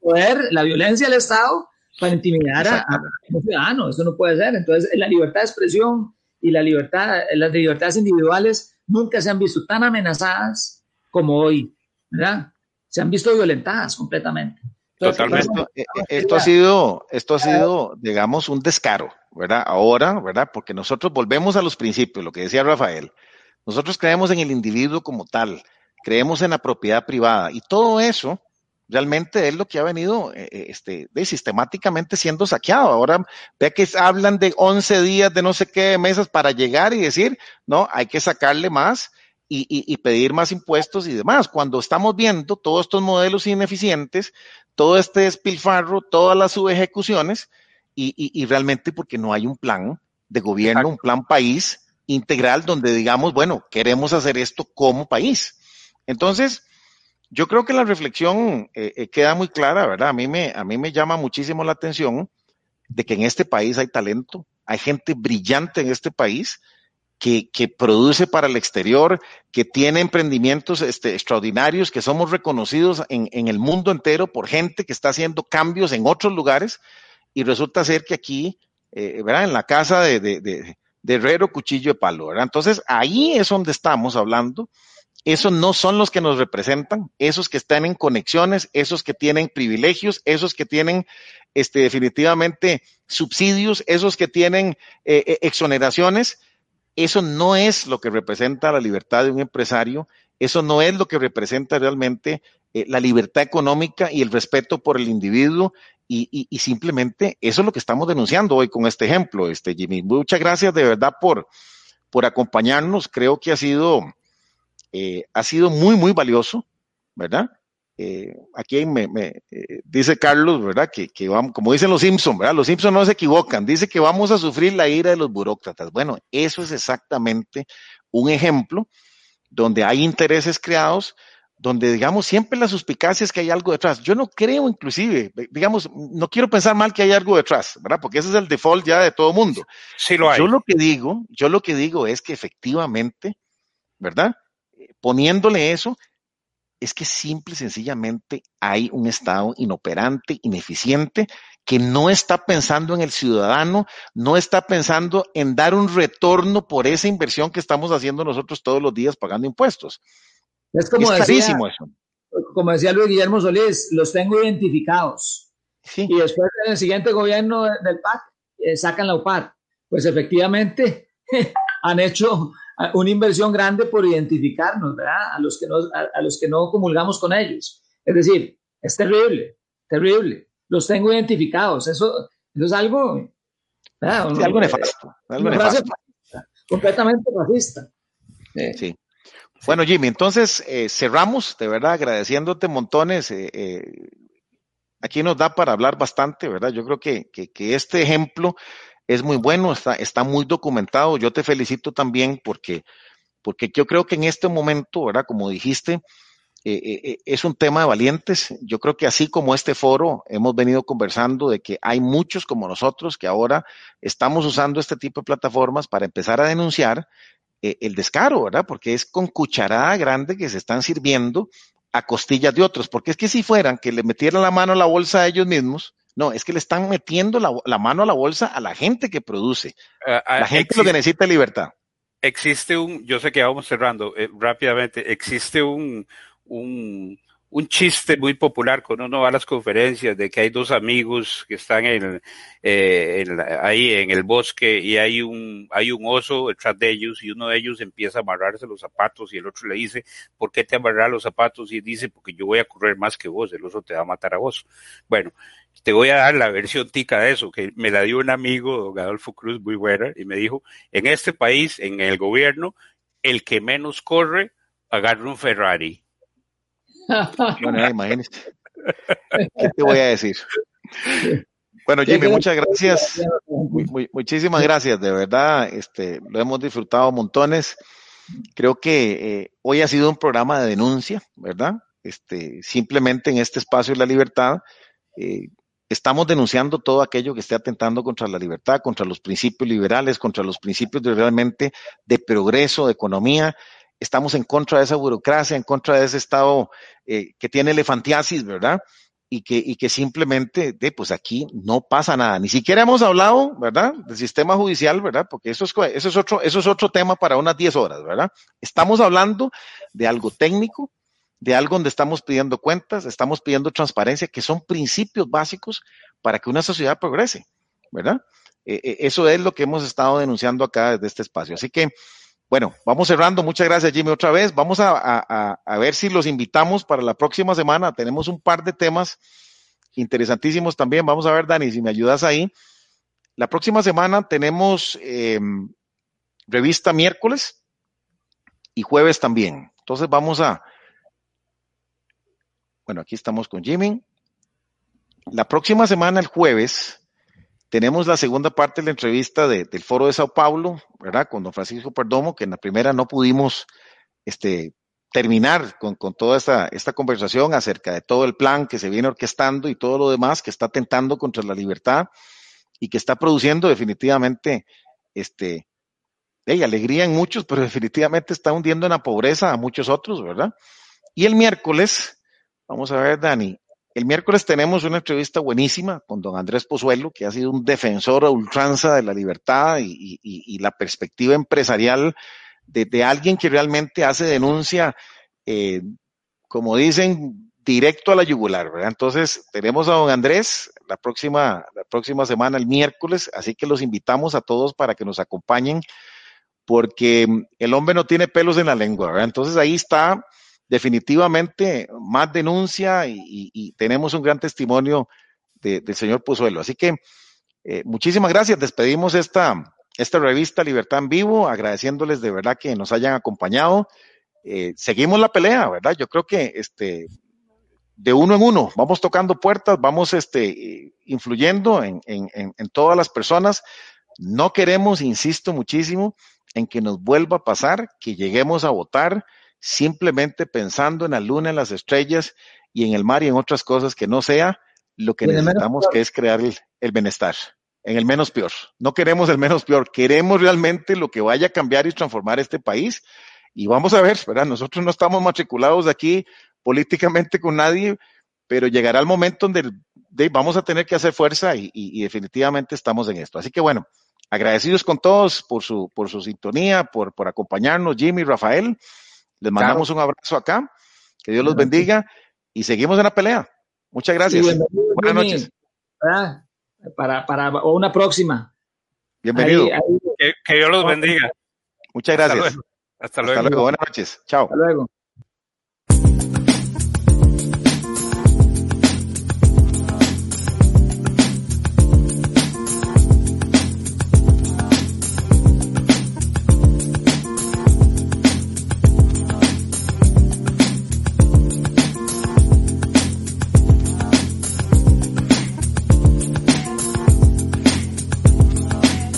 Poder, la violencia del Estado para intimidar a, un ciudadano, eso no puede ser. Entonces, la libertad de expresión y la libertad, las libertades individuales nunca se han visto tan amenazadas como hoy, ¿verdad? Se han visto violentadas completamente. Totalmente. Eh, eh, esto ha sido, esto ha sido, digamos, un descaro, ¿verdad? Ahora, ¿verdad? Porque nosotros volvemos a los principios, lo que decía Rafael. Nosotros creemos en el individuo como tal, creemos en la propiedad privada y todo eso realmente es lo que ha venido eh, eh, este, de, sistemáticamente siendo saqueado. Ahora ve que hablan de 11 días de no sé qué mesas para llegar y decir, no, hay que sacarle más y, y, pedir más impuestos y demás. Cuando estamos viendo todos estos modelos ineficientes, todo este despilfarro, todas las subejecuciones y, y realmente porque no hay un plan de gobierno, un plan país integral donde digamos, bueno, queremos hacer esto como país. Entonces, yo creo que la reflexión eh, eh, queda muy clara, ¿verdad? A mí, me, a mí me llama muchísimo la atención de que en este país hay talento, hay gente brillante en este país que, que produce para el exterior, que tiene emprendimientos este, extraordinarios, que somos reconocidos en, en el mundo entero por gente que está haciendo cambios en otros lugares y resulta ser que aquí, eh, ¿verdad? En la casa de, de de herrero, cuchillo de palo, ¿verdad? Entonces, ahí es donde estamos hablando. Esos no son los que nos representan, esos que están en conexiones, esos que tienen privilegios, esos que tienen este, definitivamente subsidios, esos que tienen eh, eh, exoneraciones. Eso no es lo que representa la libertad de un empresario, eso no es lo que representa realmente eh, la libertad económica y el respeto por el individuo y, simplemente eso es lo que estamos denunciando hoy con este ejemplo, este Jimmy. Muchas gracias de verdad por, por acompañarnos. Creo que ha sido, eh, ha sido muy, muy valioso, ¿verdad? Eh, aquí me, eh, dice Carlos, ¿verdad? Que, que, vamos, como dicen los Simpsons, ¿verdad? Los Simpsons no se equivocan, dice que vamos a sufrir la ira de los burócratas. Bueno, eso es exactamente un ejemplo donde hay intereses creados, donde digamos siempre la suspicacia es que hay algo detrás. Yo no creo inclusive, digamos, no quiero pensar mal que hay algo detrás, ¿verdad? Porque ese es el default ya de todo mundo. Sí lo hay. Yo lo que digo, yo lo que digo es que efectivamente, ¿verdad? Poniéndole eso, es que simple y sencillamente hay un Estado inoperante, ineficiente, que no está pensando en el ciudadano, no está pensando en dar un retorno por esa inversión que estamos haciendo nosotros todos los días pagando impuestos. Es como decía, eso. como decía Luis Guillermo Solís, los tengo identificados. Y después en el siguiente gobierno del PAC eh, sacan la UPAR. Pues efectivamente han hecho una inversión grande por identificarnos, ¿verdad? A los que no, a, los que no comulgamos con ellos. Es decir, es terrible, terrible. Los tengo identificados. Eso, es algo, algo nefasto. Algo nefasto. completamente racista. Sí. Bueno, Jimmy, entonces eh, cerramos, de verdad, agradeciéndote montones. Eh, eh, aquí nos da para hablar bastante, ¿verdad? Yo creo que, que, este ejemplo es muy bueno, está, está muy documentado. Yo te felicito también porque, porque yo creo que en este momento, ¿verdad? Como dijiste, es un tema de valientes. Yo creo que así como este foro, hemos venido conversando de que hay muchos como nosotros que ahora estamos usando este tipo de plataformas para empezar a denunciar eh, el descaro, ¿verdad? Porque es con cucharada grande que se están sirviendo a costillas de otros. Porque es que si fueran que le metieran la mano a la bolsa a ellos mismos, no, es que le están metiendo la, mano a la bolsa a la gente que produce. a la gente lo que necesita libertad. Existe un, yo sé que vamos cerrando eh, rápidamente, existe un, un, un chiste muy popular cuando uno va a las conferencias de que hay dos amigos que están en, eh, ahí en el bosque y hay un, hay un oso detrás de ellos y uno de ellos empieza a amarrarse los zapatos y el otro le dice, ¿por qué te amarras los zapatos? Y dice, porque yo voy a correr más que vos, el oso te va a matar a vos. Bueno, te voy a dar la versión tica de eso, que me la dio un amigo, don Adolfo Cruz, muy buena, y me dijo, en este país, en el gobierno, el que menos corre, agarra un Ferrari bueno, imagínese. ¿Qué te voy a decir? Bueno, Jimmy, muchas gracias. muchísimas gracias, de verdad. Este, lo hemos disfrutado montones. Creo que eh, hoy ha sido un programa de denuncia, ¿verdad? Este, simplemente en este espacio de la libertad eh, estamos denunciando todo aquello que esté atentando contra la libertad, contra los principios liberales, contra los principios de realmente de progreso, de economía estamos en contra de esa burocracia, en contra de ese Estado eh, que tiene elefantiasis, ¿verdad? Y que, y que simplemente, de, pues aquí no pasa nada. Ni siquiera hemos hablado, ¿verdad? Del sistema judicial, ¿verdad? Porque eso es, eso es, otro, eso es otro tema para unas 10 horas, ¿verdad? Estamos hablando de algo técnico, de algo donde estamos pidiendo cuentas, estamos pidiendo transparencia, que son principios básicos para que una sociedad progrese, ¿verdad? Eh, eh, eso es lo que hemos estado denunciando acá desde este espacio. Así que, bueno, vamos cerrando. Muchas gracias, Jimmy, otra vez. Vamos a, ver si los invitamos para la próxima semana. Tenemos un par de temas interesantísimos también. Vamos a ver, Dani, si me ayudas ahí. La próxima semana tenemos em, revista miércoles y jueves también. Entonces vamos a... Bueno, aquí estamos con Jimmy. La próxima semana, el jueves, tenemos la segunda parte de la entrevista del Foro de Sao Paulo, ¿verdad? Con don Francisco Perdomo, que en la primera no pudimos este, terminar con, toda esta, esta conversación acerca de todo el plan que se viene orquestando y todo lo demás que está tentando contra la libertad y que está produciendo definitivamente este, alegría en muchos, pero definitivamente está hundiendo en la pobreza a muchos otros, ¿verdad? Y el miércoles, vamos a ver, Dani, el miércoles tenemos una entrevista buenísima con don Andrés Pozuelo, que ha sido un defensor a ultranza de la libertad y, la perspectiva empresarial de, alguien que realmente hace denuncia, eh, como dicen, directo a la yugular, ¿verdad? Entonces, tenemos a don Andrés la próxima, la próxima semana, el miércoles, así que los invitamos a todos para que nos acompañen, porque el hombre no tiene pelos en la lengua, ¿verdad? Entonces, ahí está definitivamente más denuncia y, tenemos un gran testimonio del señor Pozuelo. Así que eh, muchísimas gracias. Despedimos esta, esta revista Libertad en Vivo, agradeciéndoles de verdad que nos hayan acompañado. Eh, seguimos la pelea, ¿verdad? Yo creo que este, de uno en uno, vamos tocando puertas, vamos este, influyendo en, en, en todas las personas. No queremos, insisto muchísimo, en que nos vuelva a pasar, que lleguemos a votar simplemente pensando en la luna, en las estrellas y en el mar y en otras cosas que no sea lo que necesitamos, que es crear el, bienestar, en el menos peor. No queremos el menos peor, queremos realmente lo que vaya a cambiar y transformar este país. Y vamos a ver, ¿verdad? Nosotros no estamos matriculados aquí políticamente con nadie, pero llegará el momento donde vamos a tener que hacer fuerza y, definitivamente estamos en esto. Así que bueno, agradecidos con todos por su, por su sintonía, por, por acompañarnos, Jimmy, Rafael. Les mandamos un abrazo acá. Que Dios los bendiga. y seguimos en la pelea. Muchas gracias. Buenas noches. Para, para una próxima. Bienvenido. Que, Dios los bendiga. Muchas gracias. Hasta luego. Hasta luego. Buenas noches. Chao. Hasta luego.